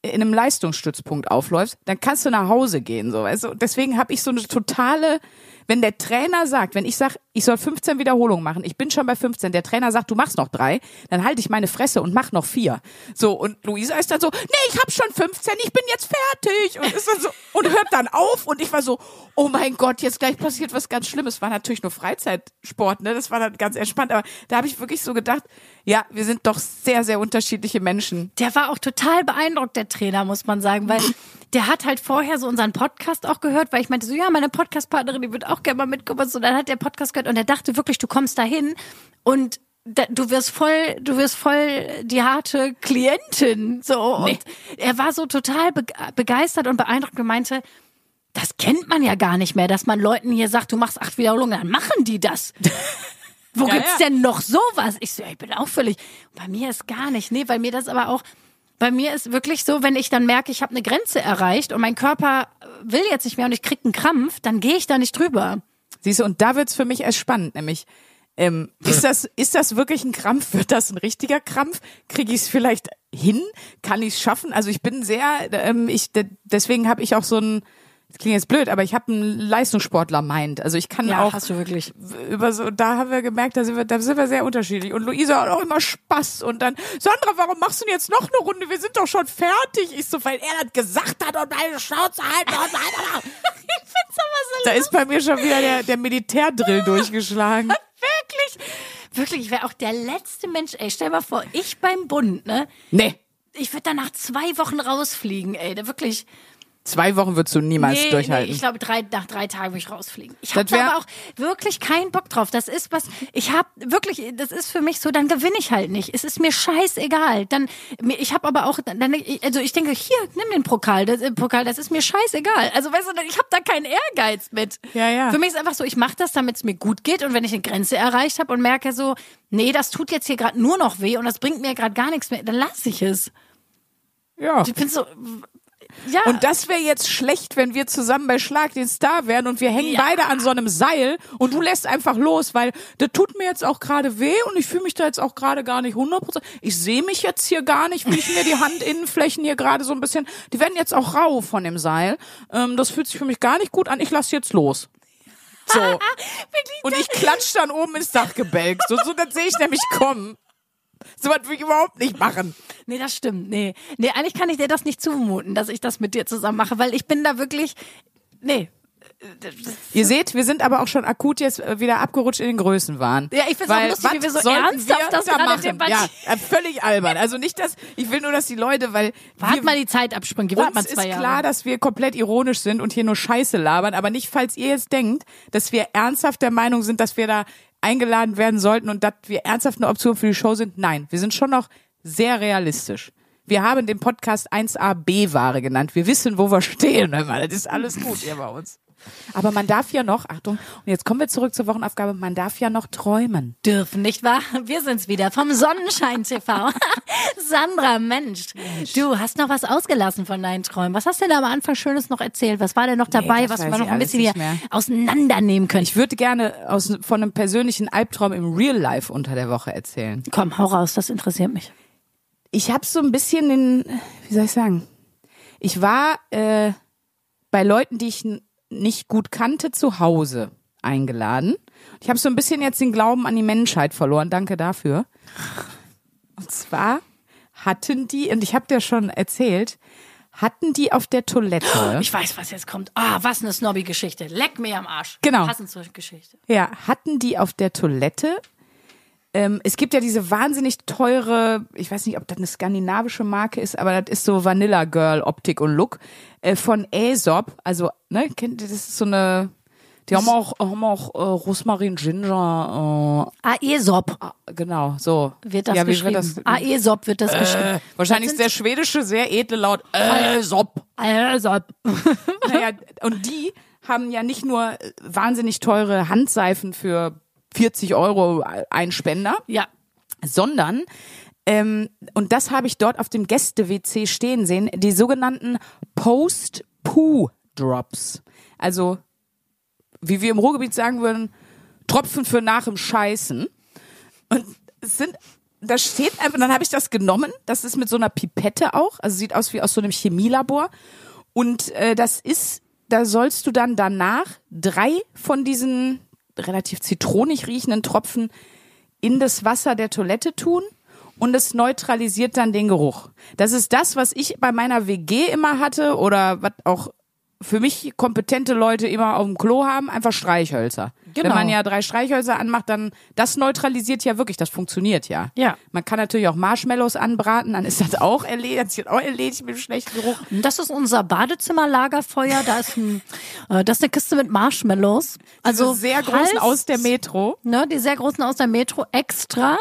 in einem Leistungsstützpunkt aufläufst, dann kannst du nach Hause gehen. So. Also deswegen habe ich so eine totale, wenn der Trainer sagt, wenn ich sage, ich soll 15 Wiederholungen machen, ich bin schon bei 15, der Trainer sagt, du machst noch drei, dann halte ich meine Fresse und mach noch vier. So, und Luisa ist dann so, nee, ich habe schon 15, ich bin jetzt fertig. Und ist dann so, und hört dann auf und ich war so, oh mein Gott, jetzt gleich passiert was ganz Schlimmes. War natürlich nur Freizeitsport, ne? Das war dann ganz entspannt. Aber da habe ich wirklich so gedacht, ja, wir sind doch sehr, sehr unterschiedliche Menschen. Der war auch total beeindruckt, der Trainer, muss man sagen, weil der hat halt vorher so unseren Podcast auch gehört, weil ich meinte so, ja, meine Podcastpartnerin, die wird auch gerne mal mitkommen. und dann hat der Podcast gehört und er dachte wirklich, du kommst dahin und da, du wirst voll, du wirst voll die harte Klientin. So. Und er war so total be begeistert und beeindruckt und meinte, das kennt man ja gar nicht mehr, dass man Leuten hier sagt, du machst acht Wiederholungen, dann machen die das. Wo Ja, gibt's ja. denn noch sowas? Ich so, ja, ich bin auch völlig. Bei mir ist gar nicht. Nee, bei mir das aber auch. Bei mir ist wirklich so, wenn ich dann merke, ich habe eine Grenze erreicht und mein Körper will jetzt nicht mehr und ich krieg einen Krampf, dann gehe ich da nicht drüber. Siehst du, und da wird's für mich erst spannend, nämlich ähm, ist das ist das wirklich ein Krampf? Wird das ein richtiger Krampf? Kriege ich es vielleicht hin? Kann ich es schaffen? Also ich bin sehr, ähm, ich de deswegen habe ich auch so ein, das klingt jetzt blöd, aber ich habe einen Leistungssportler meint. Also ich kann auch hast du wirklich. über so, da haben wir gemerkt, da sind wir, da sind wir sehr unterschiedlich. Und Luisa hat auch immer Spaß. Und dann, Sandra, warum machst du denn jetzt noch eine Runde? Wir sind doch schon fertig. Ich so, weil er das gesagt hat und meine Schnauze halten und. Ich find's aber so Da ist bei mir schon wieder der, der Militärdrill durchgeschlagen. wirklich. Wirklich, ich wäre auch der letzte Mensch, ey, stell mal vor, ich beim Bund, ne? Nee. Ich würde dann nach zwei Wochen rausfliegen, ey, da wirklich. Zwei Wochen würdest du niemals Nee, durchhalten. nee, ich glaube, drei, nach drei Tagen würde ich rausfliegen. Ich habe aber auch wirklich keinen Bock drauf. Das ist was, ich habe wirklich, das ist für mich so, dann gewinne ich halt nicht. Es ist mir scheißegal. Dann, ich habe aber auch, dann, also ich denke, hier, nimm den Pokal, das, äh, Pokal, das ist mir scheißegal. Also weißt du, ich habe da keinen Ehrgeiz mit. Ja, ja. Für mich ist einfach so, ich mache das, damit es mir gut geht und wenn ich eine Grenze erreicht habe und merke so, nee, das tut jetzt hier gerade nur noch weh und das bringt mir gerade gar nichts mehr, dann lasse ich es. ja. Ich bin so, ja. Und das wäre jetzt schlecht, wenn wir zusammen bei Schlag den Star wären und wir hängen Ja. beide an so einem Seil und du lässt einfach los, weil das tut mir jetzt auch gerade weh und ich fühle mich da jetzt auch gerade gar nicht 100%. Ich sehe mich jetzt hier gar nicht, wie ich mir die Handinnenflächen hier gerade so ein bisschen, die werden jetzt auch rau von dem Seil. Ähm, das fühlt sich für mich gar nicht gut an. Ich lasse jetzt los. So. Und ich klatsch dann oben ins Dachgebälk. So, so das sehe ich nämlich kommen. So was will ich überhaupt nicht machen. Nee, das stimmt. Nee. Nee, eigentlich kann ich dir das nicht zumuten, dass ich das mit dir zusammen mache, weil ich bin da wirklich. Nee. Ihr seht, wir sind aber auch schon akut jetzt äh, wieder abgerutscht in den Größenwahn. Ja, ich find's auch Weil, lustig, wie wir so ernsthaft wir das da gerade debattieren. Ja, äh, völlig albern. Also nicht, dass, ich will nur, dass die Leute, weil Wart mal die Zeit abspringen. Wart mal zwei ist Jahre. klar, dass wir komplett ironisch sind und hier nur Scheiße labern, aber nicht, falls ihr jetzt denkt, dass wir ernsthaft der Meinung sind, dass wir da eingeladen werden sollten und dass wir ernsthaft eine Option für die Show sind. Nein, wir sind schon noch sehr realistisch. Wir haben den Podcast 1A B-Ware genannt. Wir wissen, wo wir stehen. Das ist alles gut hier bei uns. Aber man darf ja noch, Achtung, und jetzt kommen wir zurück zur Wochenaufgabe, man darf ja noch träumen. dürfen, nicht wahr? Wir sind's wieder vom Sonnenschein TV. Sandra, Mensch, du hast noch was ausgelassen von deinen Träumen. Was hast du denn da am Anfang Schönes noch erzählt? Was war denn noch dabei, das was wir noch ein bisschen hier auseinandernehmen können? Ich würde gerne aus, von einem persönlichen Albtraum im Real Life unter der Woche erzählen. Komm, hau raus, das interessiert mich. ich habe so ein bisschen den, wie soll ich sagen, ich war äh, bei Leuten, die ich nicht gut kannte, zu Hause eingeladen. Ich habe so ein bisschen jetzt den Glauben an die Menschheit verloren. Danke dafür. Und zwar hatten die, und ich habe dir schon erzählt, hatten die auf der Toilette, Ich weiß, was jetzt kommt. Ah, was eine Snobby-Geschichte. Leck mir am Arsch. Genau. Passend zur Geschichte. ja, hatten die auf der Toilette ähm, es gibt ja diese wahnsinnig teure, ich weiß nicht, ob das eine skandinavische Marke ist, aber das ist so Vanilla Girl Optik und Look äh, von Aesop. Also, ne, kennt ihr, das ist so eine, die haben auch, haben auch äh, Rosmarin Ginger, Aesop äh, genau, so. wird das ja, geschrieben. wird das? Aesop wird das geschrieben. Wahrscheinlich ist der schwedische sehr edle Laut Aesop. Aesop. Naja, und die haben ja nicht nur äh, wahnsinnig teure Handseifen für 40 Euro ein Spender, Ja. sondern ähm, und das habe ich dort auf dem Gäste-WC stehen sehen, die sogenannten Post-Poo-Drops. Also, wie wir im Ruhrgebiet sagen würden, Tropfen für nach dem Scheißen. Und es sind, da steht einfach, dann habe ich das genommen, das ist mit so einer Pipette auch, also sieht aus wie aus so einem Chemielabor. Und äh, das ist, da sollst du dann danach drei von diesen relativ zitronig riechenden Tropfen in das Wasser der Toilette tun und es neutralisiert dann den Geruch. Das ist das, was ich bei meiner WG immer hatte oder was auch für mich kompetente Leute immer auf dem Klo haben, einfach Streichhölzer. Genau. Wenn man ja drei Streichhölzer anmacht, dann das neutralisiert ja wirklich, das funktioniert ja. Ja. Man kann natürlich auch Marshmallows anbraten, dann ist das auch erledigt, das ist auch erledigt mit dem schlechten Geruch. Und das ist unser Badezimmerlagerfeuer. Da ist ein, äh, das ist eine Kiste mit Marshmallows. Also Diese sehr großen falls- aus der Metro. Ne, die sehr großen aus der Metro extra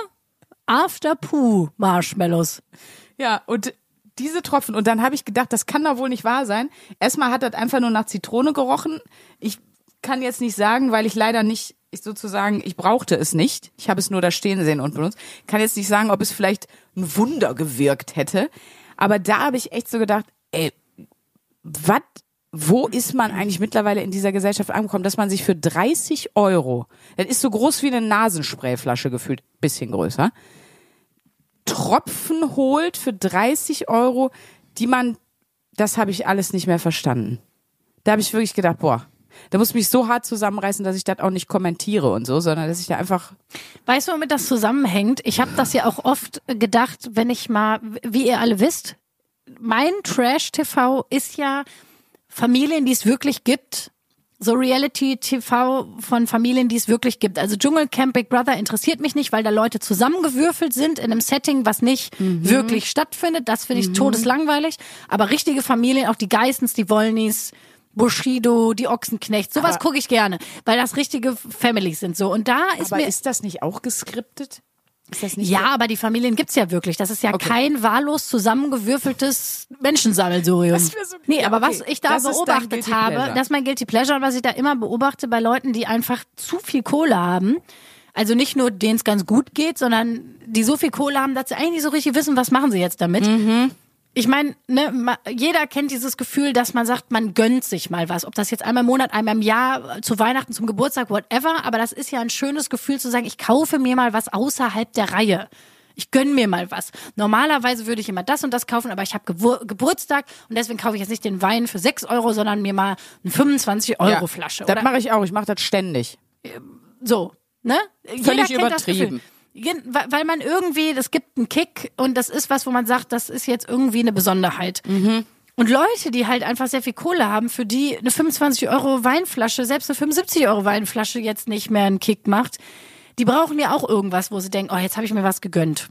After Poo Marshmallows. Ja, und diese Tropfen, und dann habe ich gedacht, das kann doch wohl nicht wahr sein. Erstmal hat das einfach nur nach Zitrone gerochen. Ich kann jetzt nicht sagen, weil ich leider nicht, ich sozusagen, ich brauchte es nicht. Ich habe es nur da stehen sehen und benutzt. Kann jetzt nicht sagen, ob es vielleicht ein Wunder gewirkt hätte. Aber da habe ich echt so gedacht, ey, was, wo ist man eigentlich mittlerweile in dieser Gesellschaft angekommen, dass man sich für 30 Euro, das ist so groß wie eine Nasensprayflasche gefühlt, bisschen größer, Tropfen holt für 30 Euro, die man, das habe ich alles nicht mehr verstanden. Da habe ich wirklich gedacht, boah, da muss ich mich so hart zusammenreißen, dass ich das auch nicht kommentiere und so, sondern dass ich da einfach, Weißt du, womit das zusammenhängt? Ich habe das ja auch oft gedacht, wenn ich mal, wie ihr alle wisst, mein Trash-TV ist ja Familien, die es wirklich gibt. So Reality-TV von Familien, die es wirklich gibt. Also Dschungelcamp Big Brother interessiert mich nicht, weil da Leute zusammengewürfelt sind in einem Setting, was nicht wirklich stattfindet. Das finde ich todeslangweilig. Aber richtige Familien, auch die Geissens, die Wollnys, Bushido, die Ochsenknecht, sowas gucke ich gerne, weil das richtige Families sind so. Und da ist aber mir ist das nicht auch geskriptet? Ja, aber die Familien gibt's ja wirklich. Das ist ja Okay. kein wahllos zusammengewürfeltes Menschensammelsurium. So- nee, ja, aber okay. was ich da Das beobachtet habe, Pleasure. das ist mein Guilty Pleasure und was ich da immer beobachte bei Leuten, die einfach zu viel Kohle haben. Also nicht nur denen es ganz gut geht, sondern die so viel Kohle haben, dass sie eigentlich so richtig wissen, was machen sie jetzt damit. Mhm. Ich meine, ne, jeder kennt dieses Gefühl, dass man sagt, man gönnt sich mal was. Ob das jetzt einmal im Monat, einmal im Jahr, zu Weihnachten, zum Geburtstag, whatever. Aber das ist ja ein schönes Gefühl zu sagen, ich kaufe mir mal was außerhalb der Reihe. Ich gönn mir mal was. Normalerweise würde ich immer das und das kaufen, aber ich habe Gebur Geburtstag und deswegen kaufe ich jetzt nicht den Wein für 6 Euro, sondern mir mal eine 25 Euro Flasche. Das Oder mache ich auch, ich mache das ständig. so, ne? Völlig Jeder kennt das übertrieben. Gefühl. Weil man irgendwie, das gibt einen Kick und das ist was, wo man sagt, das ist jetzt irgendwie eine Besonderheit. Und Leute, die halt einfach sehr viel Kohle haben, für die eine 25 Euro Weinflasche, selbst eine 75 Euro Weinflasche jetzt nicht mehr einen Kick macht, die brauchen ja auch irgendwas, wo sie denken, oh, jetzt habe ich mir was gegönnt.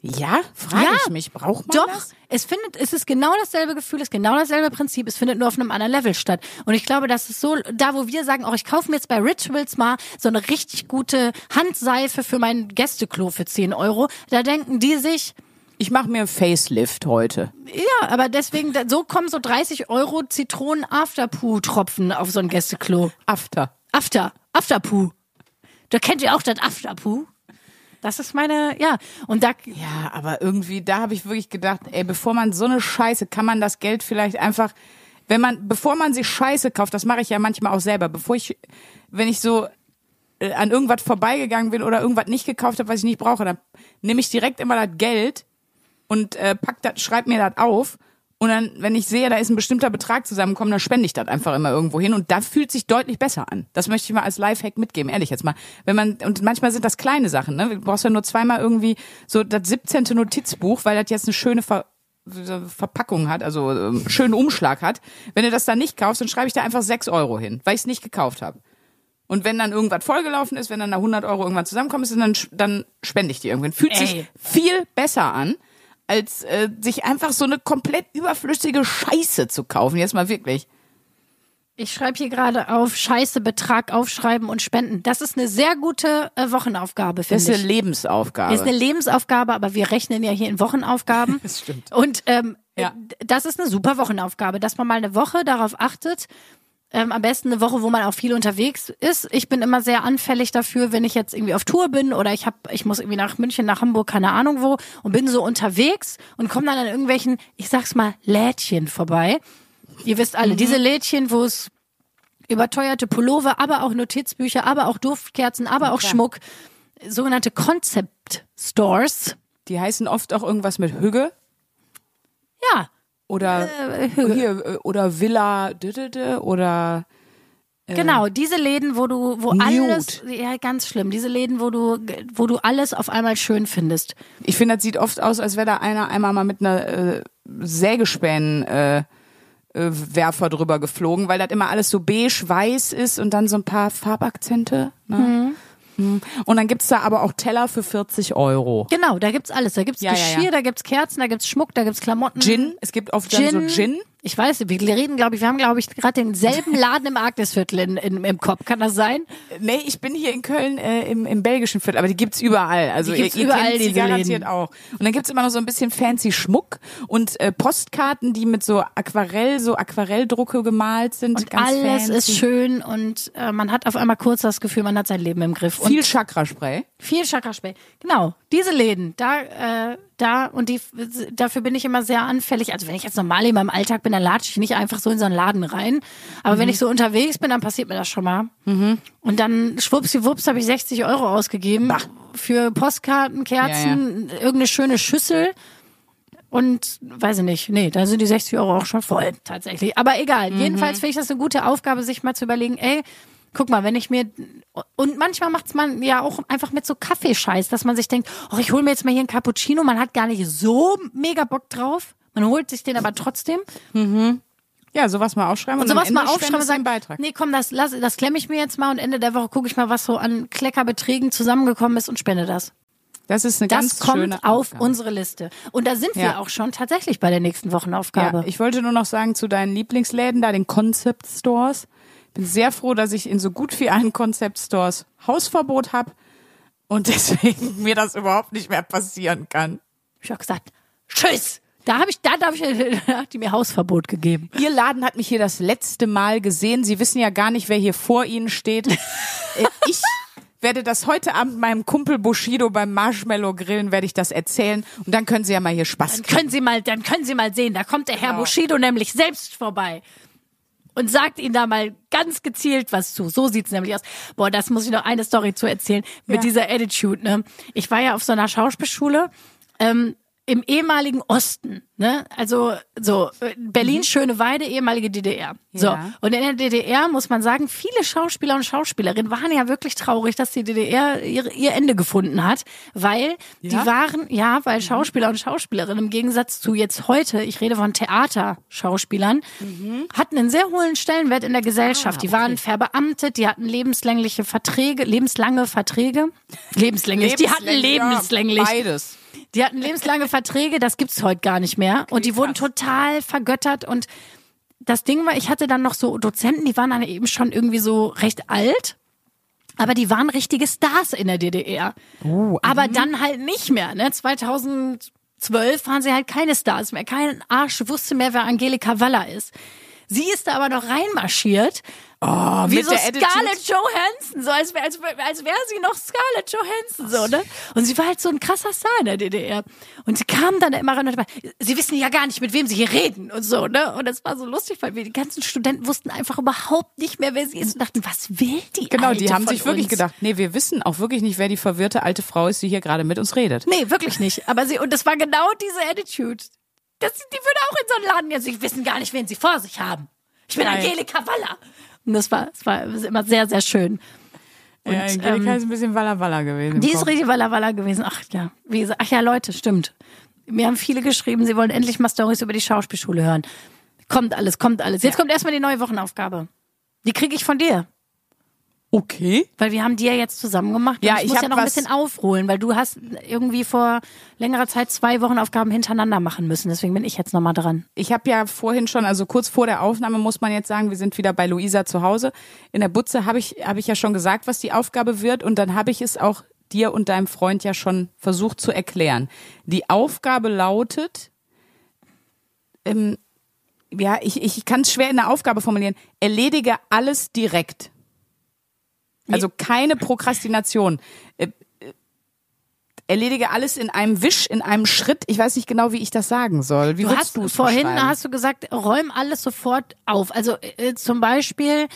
Ja, frage Ja, ich mich, braucht man Doch, das? es findet, es ist genau dasselbe Gefühl, es ist genau dasselbe Prinzip, es findet nur auf einem anderen Level statt. Und ich glaube, das ist so, da wo wir sagen, auch ich kaufe mir jetzt bei Rituals mal so eine richtig gute Handseife für mein Gästeklo für 10 Euro, da denken die sich, Ich mache mir ein Facelift heute. ja, aber deswegen, so kommen so 30 Euro Zitronen Afterpoo-Tropfen auf so ein Gästeklo. After. After, Afterpoo. Da kennt ihr auch das Afterpoo? Das ist meine, ja. Und da, Ja, aber irgendwie, da habe ich wirklich gedacht, ey, bevor man so eine Scheiße, kann man das Geld vielleicht einfach, wenn man, bevor man sich Scheiße kauft, das mache ich ja manchmal auch selber, bevor ich, wenn ich so äh, an irgendwas vorbeigegangen bin oder irgendwas nicht gekauft habe, was ich nicht brauche, dann nehme ich direkt immer das Geld und äh, pack das, schreib mir das auf. Und dann, wenn ich sehe, da ist ein bestimmter Betrag zusammengekommen, dann spende ich das einfach immer irgendwo hin. Und da fühlt sich deutlich besser an. Das möchte ich mal als Lifehack mitgeben, ehrlich jetzt mal. Wenn man, und manchmal sind das kleine Sachen, ne? Du brauchst ja nur zweimal irgendwie so das 17. Notizbuch, weil das jetzt eine schöne Ver Verpackung hat, also ähm, schönen Umschlag hat. Wenn du das dann nicht kaufst, dann schreibe ich da einfach 6 Euro hin, weil ich es nicht gekauft habe. Und wenn dann irgendwas vollgelaufen ist, wenn dann da 100 Euro irgendwann zusammenkommen ist, dann, dann spende ich die irgendwann. Fühlt sich Ey. viel besser an, als äh, sich einfach so eine komplett überflüssige Scheiße zu kaufen. Jetzt mal wirklich. Ich schreibe hier gerade auf Scheiße, Betrag aufschreiben und spenden. Das ist eine sehr gute äh, Wochenaufgabe, Das finde ist ich. eine Lebensaufgabe. ist eine Lebensaufgabe, aber wir rechnen ja hier in Wochenaufgaben. Das stimmt. Und ähm, Ja. das ist eine super Wochenaufgabe, dass man mal eine Woche darauf achtet. Ähm, am besten eine Woche, wo man auch viel unterwegs ist. Ich bin immer sehr anfällig dafür, wenn ich jetzt irgendwie auf Tour bin oder ich hab, ich muss irgendwie nach München, nach Hamburg, keine Ahnung wo und bin so unterwegs und komme dann an irgendwelchen, ich sag's mal, Lädchen vorbei. Ihr wisst alle, diese Lädchen, wo es überteuerte Pullover, aber auch Notizbücher, aber auch Duftkerzen, aber auch Schmuck, sogenannte Concept Stores. Die heißen oft auch irgendwas mit Hügge Ja, oder äh, Hügge. hier äh, oder Villa oder Genau, diese Läden, wo du, wo Nude. alles, ja, ganz schlimm, diese Läden, wo du, wo du alles auf einmal schön findest. ich finde, das sieht oft aus, als wäre da einer einmal mal mit einer äh, Sägespänen äh, äh, Werfer drüber geflogen, weil das immer alles so beige weiß ist und dann so ein paar Farbakzente. Ne? Mhm. Und dann gibt's da aber auch Teller für 40 Euro. Genau, da gibt's alles. Da gibt's Ja, ja, Geschirr, ja. da gibt's Kerzen, da gibt's Schmuck, da gibt's Klamotten. Gin, es gibt oft dann so Gin. Ich weiß, wir reden, glaube ich, wir haben, glaube ich, gerade denselben Laden im Arktisviertel in, in, im Kopf. Kann das sein? Nee, ich bin hier in Köln äh, im, im belgischen Viertel, aber die gibt's überall. Also Die gibt's ihr, ihr überall, kennt sie diese garantiert Läden. auch. Und dann gibt's immer noch so ein bisschen fancy Schmuck und äh, Postkarten, die mit so Aquarell, so Aquarelldrucke gemalt sind. Und alles fancy. ist schön und äh, man hat auf einmal kurz das Gefühl, man hat sein Leben im Griff. Viel Chakraspray. Viel Chakraspray. Genau, diese Läden, da, äh, da und die, dafür bin ich immer sehr anfällig. Also wenn ich jetzt normal in meinem Alltag bin, dann latsche ich nicht einfach so in so einen Laden rein. Aber Mhm. wenn ich so unterwegs bin, dann passiert mir das schon mal. Und dann schwuppsiwupps habe ich 60 Euro ausgegeben für Postkarten, Kerzen, irgendeine schöne Schüssel. Und weiß ich nicht, nee, da sind die 60 Euro auch schon voll, tatsächlich. Aber egal, Mhm. jedenfalls finde ich das eine gute Aufgabe, sich mal zu überlegen, ey, guck mal, wenn ich mir und manchmal macht's man ja auch einfach mit so Kaffeescheiß, dass man sich denkt, oh, ich hole mir jetzt mal hier einen Cappuccino, man hat gar nicht so mega Bock drauf, man holt sich den aber trotzdem Ja, sowas mal aufschreiben und, und sowas mal aufschreiben und sagen, Beitrag. nee, komm, das lass, das klemme ich mir jetzt mal und Ende der Woche gucke ich mal, was so an Kleckerbeträgen zusammengekommen ist und spende das. Das ist eine Das ganz kommt schöne auf Aufgabe. unsere Liste. Und da sind wir Ja. auch schon tatsächlich bei der nächsten Wochenaufgabe. Ja, ich wollte nur noch sagen zu deinen Lieblingsläden, da den Concept Stores. Bin sehr froh, dass ich in so gut wie allen Concept Stores Hausverbot habe und deswegen mir das überhaupt nicht mehr passieren kann. Ich habe gesagt, tschüss. Da habe ich, da darf ich, da hat die mir Hausverbot gegeben. Ihr Laden hat mich hier das letzte Mal gesehen. Sie wissen ja gar nicht, wer hier vor Ihnen steht. Äh, ich werde das heute Abend meinem Kumpel Bushido beim Marshmallow Grillen werde ich das erzählen und dann können Sie ja mal hier Spaß Dann kriegen. können Sie mal, dann können Sie mal sehen, da kommt der Herr Genau. Bushido nämlich selbst vorbei und sagt Ihnen da mal ganz gezielt was zu. So sieht's nämlich aus. Boah, das muss ich noch eine Story zu erzählen mit Ja. dieser Attitude. Ne? Ich war ja auf so einer Schauspielschule. Ähm, im ehemaligen Osten, ne? Also so äh, Berlin, Schöneweide, ehemalige DDR. So. Ja. Und in der DDR muss man sagen, viele Schauspieler und Schauspielerinnen waren ja wirklich traurig, dass die DDR ihr, ihr Ende gefunden hat, weil die Ja? waren, ja, weil Schauspieler und Schauspielerinnen im Gegensatz zu jetzt heute, ich rede von Theaterschauspielern, hatten einen sehr hohen Stellenwert in der Gesellschaft. die waren verbeamtet, die hatten lebenslängliche Verträge, lebenslange Verträge, lebenslänglich, die hatten lebenslänglich. Ja, beides. Die hatten lebenslange Verträge, das gibt's heute gar nicht mehr. Und die wurden total vergöttert. Und das Ding war, ich hatte dann noch so Dozenten, die waren dann eben schon irgendwie so recht alt. Aber die waren richtige Stars in der DDR. aber dann halt nicht mehr. Ne? 2012 waren sie halt keine Stars mehr. Kein Arsch wusste mehr, wer Angelika Waller ist. Sie ist da aber noch reinmarschiert. Oh, Wie mit so. Scarlett Johansson, so als, als, als wäre sie noch Scarlett Johansson, so, ne? Und sie war halt so ein krasser Star in der DDR. Und sie kam dann immer ran und war, sie wissen ja gar nicht, mit wem sie hier reden und so, ne? Und das war so lustig, weil wir die ganzen Studenten wussten einfach überhaupt nicht mehr, wer sie ist und dachten, was will die Genau, die haben sich wirklich uns? gedacht, nee, wir wissen auch wirklich nicht, wer die verwirrte alte Frau ist, die hier gerade mit uns redet. Nee, wirklich nicht. Aber sie, und das war genau diese Attitude. Das, die würde auch in so einen Laden gehen. Sie wissen gar nicht, wen sie vor sich haben. Ich bin Geil. Angelika Waller. Und das war, das war immer sehr, sehr schön. Und, ja, Angelika ähm, ist ein bisschen Walla Walla gewesen. Die ist richtig Walla Walla gewesen. Ach ja, wie gesagt, ach ja, Leute, stimmt. Mir haben viele geschrieben, sie wollen endlich mal Stories über die Schauspielschule hören. Kommt alles, kommt alles. Jetzt kommt erstmal die neue Wochenaufgabe. Die kriege ich von dir. Okay. Weil wir haben die ja jetzt zusammen gemacht. Ja, ich, ich muss hab ja noch ein bisschen aufholen, weil du hast irgendwie vor längerer Zeit zwei Wochenaufgaben hintereinander machen müssen. Deswegen bin ich jetzt nochmal dran. Ich habe ja vorhin schon, also kurz vor der Aufnahme muss man jetzt sagen, wir sind wieder bei Luisa zu Hause. In der Butze habe ich, habe ich ja schon gesagt, was die Aufgabe wird und dann habe ich es auch dir und deinem Freund ja schon versucht zu erklären. Die Aufgabe lautet, ähm, ja, ich, ich kann es schwer in der Aufgabe formulieren, erledige alles direkt. Also keine Prokrastination. Äh, äh, Erledige alles in einem Wisch, in einem Schritt. Ich weiß nicht genau, wie ich das sagen soll. Wie Du hast du vorhin hast du gesagt, räum alles sofort auf. Also äh, zum Beispiel,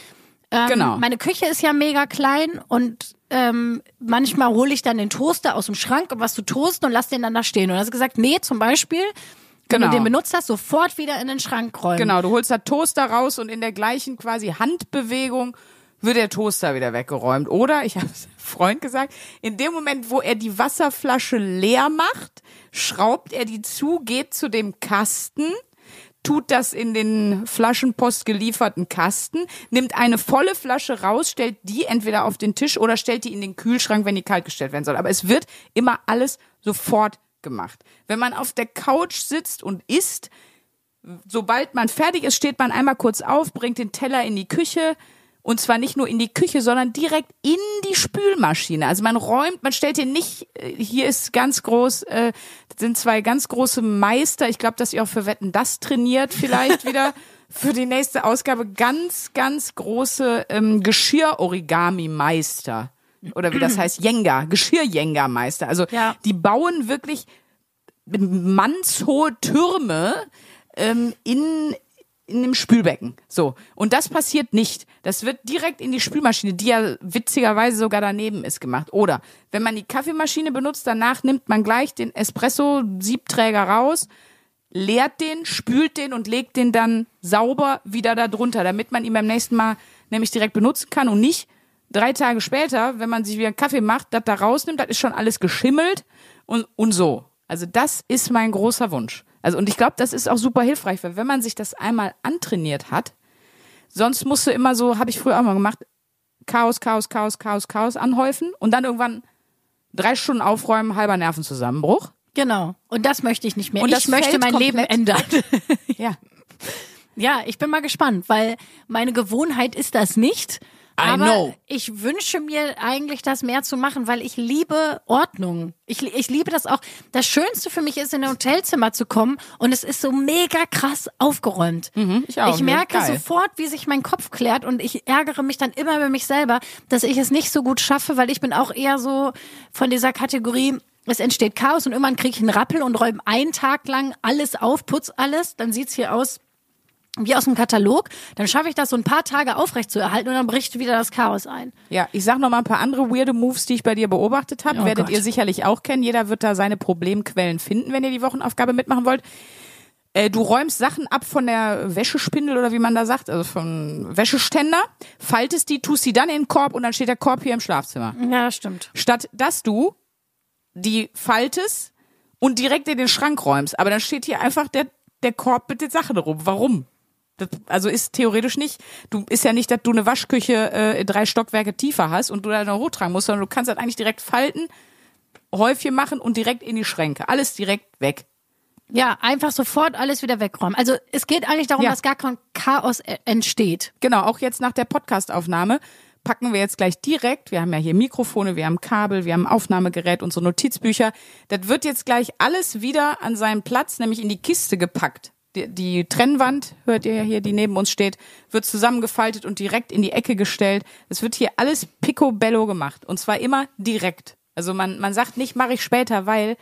ähm, Genau. meine Küche ist ja mega klein und ähm, manchmal hole ich dann den Toaster aus dem Schrank, um was zu toasten und lass den dann da stehen. Und du hast gesagt, nee, zum Beispiel, wenn Genau. du den benutzt hast, sofort wieder in den Schrank räumen. Genau, du holst da Toaster raus und in der gleichen quasi Handbewegung wird der Toaster wieder weggeräumt. Oder, ich habe es Freund gesagt, in dem Moment, wo er die Wasserflasche leer macht, schraubt er die zu, geht zu dem Kasten, tut das in den Flaschenpost gelieferten Kasten, nimmt eine volle Flasche raus, stellt die entweder auf den Tisch oder stellt die in den Kühlschrank, wenn die kalt gestellt werden soll. Aber es wird immer alles sofort gemacht. Wenn man auf der Couch sitzt und isst, sobald man fertig ist, steht man einmal kurz auf, bringt den Teller in die Küche und zwar nicht nur in die Küche, sondern direkt in die Spülmaschine. Also man räumt, man stellt hier nicht, äh, hier ist ganz groß, äh, das sind zwei ganz große Meister. Ich glaube, dass ihr auch für Wetten das trainiert vielleicht wieder. Für die nächste Ausgabe ganz, ganz große ähm, Geschirr-Origami-Meister. Oder wie das heißt, Jenga, Geschirr-Jenga-Meister. Also Ja. die bauen wirklich mannshohe Türme ähm, in in dem Spülbecken. So. Und das passiert nicht. Das wird direkt in die Spülmaschine, die ja witzigerweise sogar daneben ist, gemacht. Oder wenn man die Kaffeemaschine benutzt, danach nimmt man gleich den Espresso-Siebträger raus, leert den, spült den und legt den dann sauber wieder da drunter, damit man ihn beim nächsten Mal nämlich direkt benutzen kann und nicht drei Tage später, wenn man sich wieder einen Kaffee macht, das da rausnimmt, das ist schon alles geschimmelt und, und so. Also das ist mein großer Wunsch. Also und ich glaube, das ist auch super hilfreich, weil wenn man sich das einmal antrainiert hat, sonst musst du immer so, habe ich früher auch mal gemacht, Chaos, Chaos, Chaos, Chaos, Chaos anhäufen und dann irgendwann drei Stunden aufräumen, halber Nervenzusammenbruch. Genau. Und das möchte ich nicht mehr. Und ich das möchte mein Leben ändern. Ja. Ja, ich bin mal gespannt, weil meine Gewohnheit ist das nicht. I Aber know. ich wünsche mir eigentlich, das mehr zu machen, weil ich liebe Ordnung. Ich, ich liebe das auch. Das Schönste für mich ist, in ein Hotelzimmer zu kommen und es ist so mega krass aufgeräumt. ich auch. Ich merke geil. sofort, wie sich mein Kopf klärt und ich ärgere mich dann immer über mich selber, dass ich es nicht so gut schaffe, weil ich bin auch eher so von dieser Kategorie, es entsteht Chaos und irgendwann kriege ich einen Rappel und räume einen Tag lang alles auf, putz alles, dann sieht's hier aus wie aus dem Katalog, dann schaffe ich das so ein paar Tage aufrecht zu erhalten und dann bricht wieder das Chaos ein. Ja, ich sag noch mal ein paar andere weirde Moves, die ich bei dir beobachtet habe. Oh Werdet Gott. ihr sicherlich auch kennen. Jeder wird da seine Problemquellen finden, wenn ihr die Wochenaufgabe mitmachen wollt. Äh, du räumst Sachen ab von der Wäschespindel oder wie man da sagt, also vom Wäscheständer, faltest die, tust sie dann in den Korb und dann steht der Korb hier im Schlafzimmer. Ja, das stimmt. Statt dass du die faltest und direkt in den Schrank räumst. Aber dann steht hier einfach der, der Korb mit den Sachen rum. Warum? Das, also ist theoretisch nicht, du ist ja nicht, dass du eine Waschküche äh, drei Stockwerke tiefer hast und du da noch hochtragen musst, sondern du kannst das eigentlich direkt falten, Häufchen machen und direkt in die Schränke. Alles direkt weg. Ja, einfach sofort alles wieder wegräumen. Also es geht eigentlich darum, Ja. dass gar kein Chaos e- entsteht. Genau, auch jetzt nach der Podcastaufnahme packen wir jetzt gleich direkt, wir haben ja hier Mikrofone, wir haben Kabel, wir haben Aufnahmegerät, unsere Notizbücher. Das wird jetzt gleich alles wieder an seinen Platz, nämlich in die Kiste gepackt. Die, die Trennwand, hört ihr ja hier, die neben uns steht, wird zusammengefaltet und direkt in die Ecke gestellt. Es wird hier alles picobello gemacht und zwar immer direkt. Also man, man sagt nicht, mache ich später, weil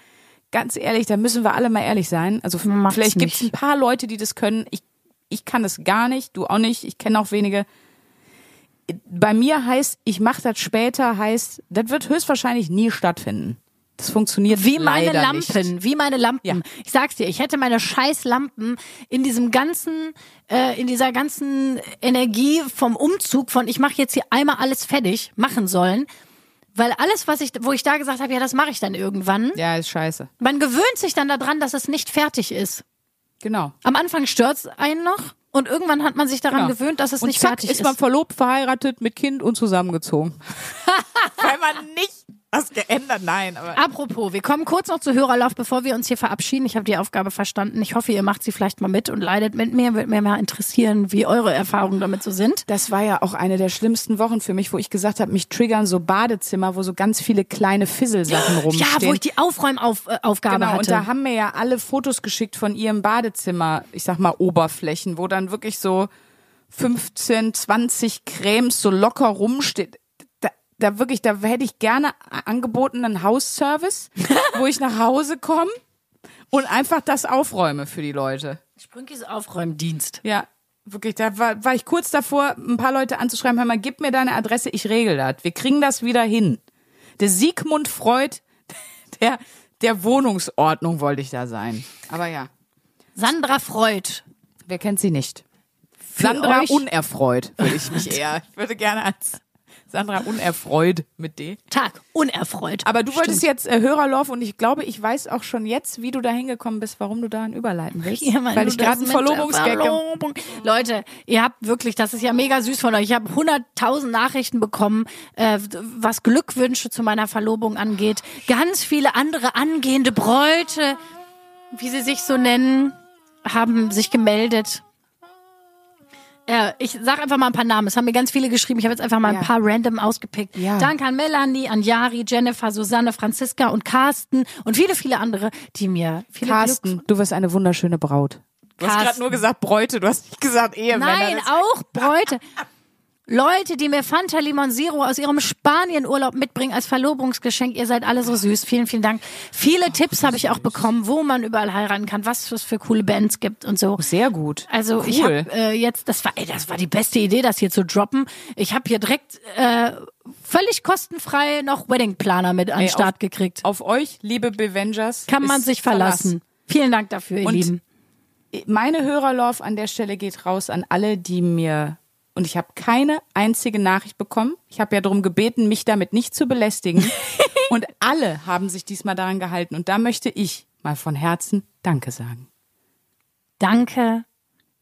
ganz ehrlich, da müssen wir alle mal ehrlich sein. Also macht's vielleicht gibt es ein paar Leute, die das können. Ich, ich kann das gar nicht, du auch nicht. Ich kenne auch wenige. Bei mir heißt, ich mache das später, heißt, das wird höchstwahrscheinlich nie stattfinden. Das funktioniert Wie meine Lampen, Nicht. wie meine Lampen. Ja. Ich sag's dir, ich hätte meine scheiß Lampen in diesem ganzen, äh, in dieser ganzen Energie vom Umzug von ich mache jetzt hier einmal alles fertig machen sollen, weil alles, was ich, wo ich da gesagt habe, ja, das mache ich dann irgendwann. Ja, ist scheiße. Man gewöhnt sich dann daran, dass es nicht fertig ist. Genau. Am Anfang stört's einen noch und irgendwann hat man sich daran genau. gewöhnt, dass es und nicht zack, fertig ist man ist. verlobt, verheiratet, mit Kind und zusammengezogen. Weil man nicht was geändert, nein, aber Apropos, wir kommen kurz noch zu Hörerlauf, bevor wir uns hier verabschieden. Ich habe die Aufgabe verstanden. Ich hoffe, ihr macht sie vielleicht mal mit und leidet mit mir. Würde mir mal interessieren, wie eure Erfahrungen damit so sind. Das war ja auch eine der schlimmsten Wochen für mich, wo ich gesagt habe, mich triggern so Badezimmer, wo so ganz viele kleine Fisselsachen rumstehen. Ja, wo ich die Aufräumaufgabe Genau, und hatte. da haben mir ja alle Fotos geschickt von ihrem Badezimmer, ich sag mal Oberflächen, wo dann wirklich so 15, 20 Cremes so locker rumsteht. Da, wirklich, da hätte ich gerne angeboten einen Hausservice, wo ich nach Hause komme und einfach das aufräume für die Leute. Sprünkis Aufräumdienst. Ja, wirklich, da war, war ich kurz davor, ein paar Leute anzuschreiben, hör mal, gib mir deine Adresse, ich regel das. Wir kriegen das wieder hin. Der Sigmund Freud der, der Wohnungsordnung wollte ich da sein. Aber ja, Sandra Freud. wer kennt sie nicht? Sandra euch- unerfreut würde ich mich eher. Ich würde gerne als Sandra unerfreut mit D. Tag, unerfreut. Aber du wolltest Stimmt. jetzt äh, Hörerlauf und ich glaube, ich weiß auch schon jetzt, wie du da hingekommen bist, warum du dahin überleiten willst. Ja, Mann, Weil ich gerade einen Verlobungsgag Verlobung. Leute, ihr habt wirklich, das ist ja mega süß von euch. Ich habe hunderttausend Nachrichten bekommen, äh, was Glückwünsche zu meiner Verlobung angeht. Ganz viele andere angehende Bräute, wie sie sich so nennen, haben sich gemeldet. Ja, ich sag einfach mal ein paar Namen. Es haben mir ganz viele geschrieben. Ich habe jetzt einfach mal Ja. ein paar random ausgepickt. Ja. Danke an Melanie, an Jari, Jennifer, Susanne, Franziska und Carsten und viele, viele andere, die mir viele Carsten, du wirst eine wunderschöne Braut. Du hast Carsten. gerade nur gesagt Bräute, du hast nicht gesagt Ehemänner. Nein, auch Bräute. Leute, die mir Fanta Limon Zero aus ihrem Spanienurlaub mitbringen als Verlobungsgeschenk. Ihr seid alle so süß. Vielen, vielen Dank. Viele Tipps habe ich auch bekommen, wo man überall heiraten kann, was es für coole Bands gibt und so. Sehr gut. Also ich Cool. habe äh, jetzt, das war, ey, das war die beste Idee, das hier zu droppen. Ich habe hier direkt äh, völlig kostenfrei noch Wedding Planer mit an den Start auf- gekriegt. Auf euch, liebe Bevengers. Kann man sich verlassen. Vielen Dank dafür, ihr Und Lieben. Verlass. Meine Hörerlauf an der Stelle geht raus an alle, die mir und ich habe keine einzige Nachricht bekommen. Ich habe ja darum gebeten, mich damit nicht zu belästigen. und alle haben sich diesmal daran gehalten. Und da möchte ich mal von Herzen Danke sagen. Danke,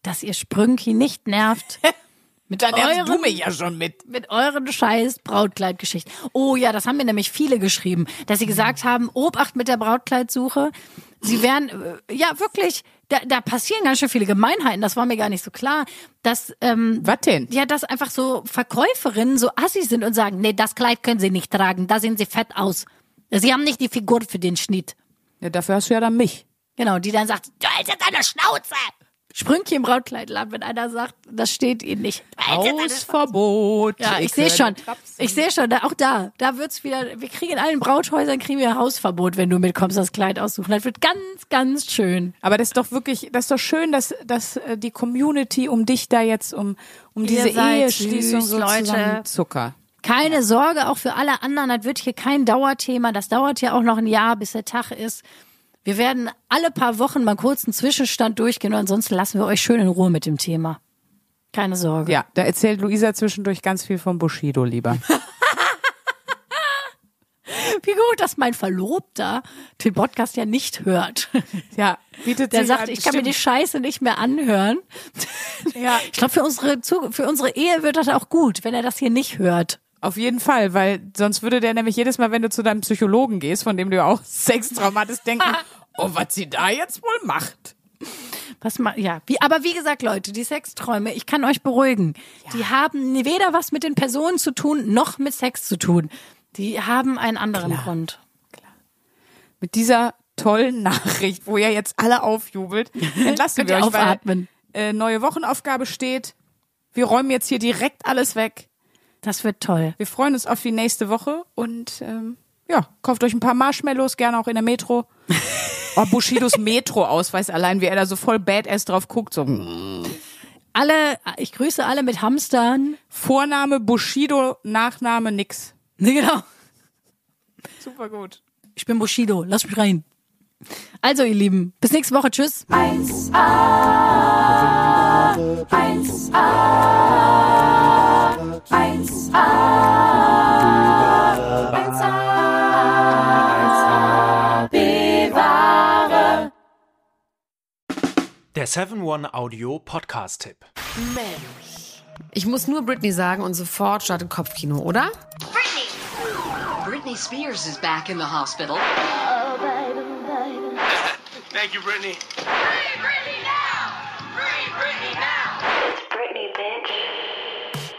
dass ihr Sprünki nicht nervt. Mit Dann nervst euren- du mich ja schon mit. mit euren scheiß Brautkleidgeschichten. Oh ja, das haben mir nämlich viele geschrieben, dass sie gesagt haben, Obacht mit der Brautkleidsuche. Sie wären, äh, ja wirklich, da, da passieren ganz schön viele Gemeinheiten, das war mir gar nicht so klar, dass, ähm, Was denn? ja, dass einfach so Verkäuferinnen so assi sind und sagen, nee, das Kleid können sie nicht tragen, da sehen sie fett aus. Sie haben nicht die Figur für den Schnitt. Ja, dafür hast du ja dann mich. Genau, die dann sagt, du hältst jetzt deine Schnauze. Sprüngchen im Brautkleidladen, wenn einer sagt, das steht ihnen nicht. Hausverbot. Ja, Ihr ich sehe schon. Ich sehe schon, da, auch da, da wird's wieder, wir kriegen in allen Brauthäusern kriegen wir Hausverbot, wenn du mitkommst, das Kleid aussuchen. Das wird ganz, ganz schön. Aber das ist doch wirklich, das ist doch schön, dass, dass äh, die Community um dich da jetzt, um, um diese seid Eheschließung so Leute. Zucker. Keine Sorge, auch für alle anderen, das wird hier kein Dauerthema. Das dauert ja auch noch ein Jahr, bis der Tag ist. Wir werden alle paar Wochen mal kurz einen Zwischenstand durchgehen und ansonsten lassen wir euch schön in Ruhe mit dem Thema. Keine Sorge. Ja, da erzählt Luisa zwischendurch ganz viel vom Bushido lieber. Wie gut, dass mein Verlobter den Podcast ja nicht hört. Ja, bietet Der sagt, an, ich kann mir die stimmt. Scheiße nicht mehr anhören. Ja. Ich glaube, für unsere, für unsere Ehe wird das auch gut, wenn er das hier nicht hört. Auf jeden Fall, weil sonst würde der nämlich jedes Mal, wenn du zu deinem Psychologen gehst, von dem du ja auch Sextraum hattest, denken, oh, was sie da jetzt wohl macht. Was ma ja, wie, aber wie gesagt, Leute, die Sexträume, ich kann euch beruhigen. Die haben weder was mit den Personen zu tun, noch mit Sex zu tun. Die haben einen anderen Grund. Mit dieser tollen Nachricht, wo ihr jetzt alle aufjubelt, entlassen wir euch, weil aufatmen. äh, neue Wochenaufgabe steht. Wir räumen jetzt hier direkt alles weg. Das wird toll. Wir freuen uns auf die nächste Woche und ähm, ja, kauft euch ein paar Marshmallows, gerne auch in der Metro. Oh, Bushidos Metro-Ausweis allein, wie er da so voll badass drauf guckt. So, mm. Alle, ich grüße alle mit Hamstern. Vorname Bushido, Nachname nix. Nee, genau. Super gut. Ich bin Bushido, lass mich rein. Also, ihr Lieben, bis nächste Woche. Tschüss. 1A, 1A, 1A, 1A, bewahre. Der 7-One Audio Podcast-Tipp. Ich muss nur Britney sagen und sofort startet Kopfkino, oder? Britney Spears is back in the hospital. Thank you,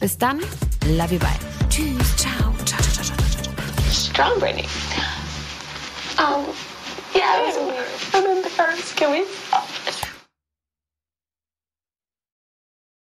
Bis dann, love you, bye. Tschüss, ciao, ciao, ciao, ciao, ciao, ciao. strong Brittany. Um, yeah, I remember first. Can we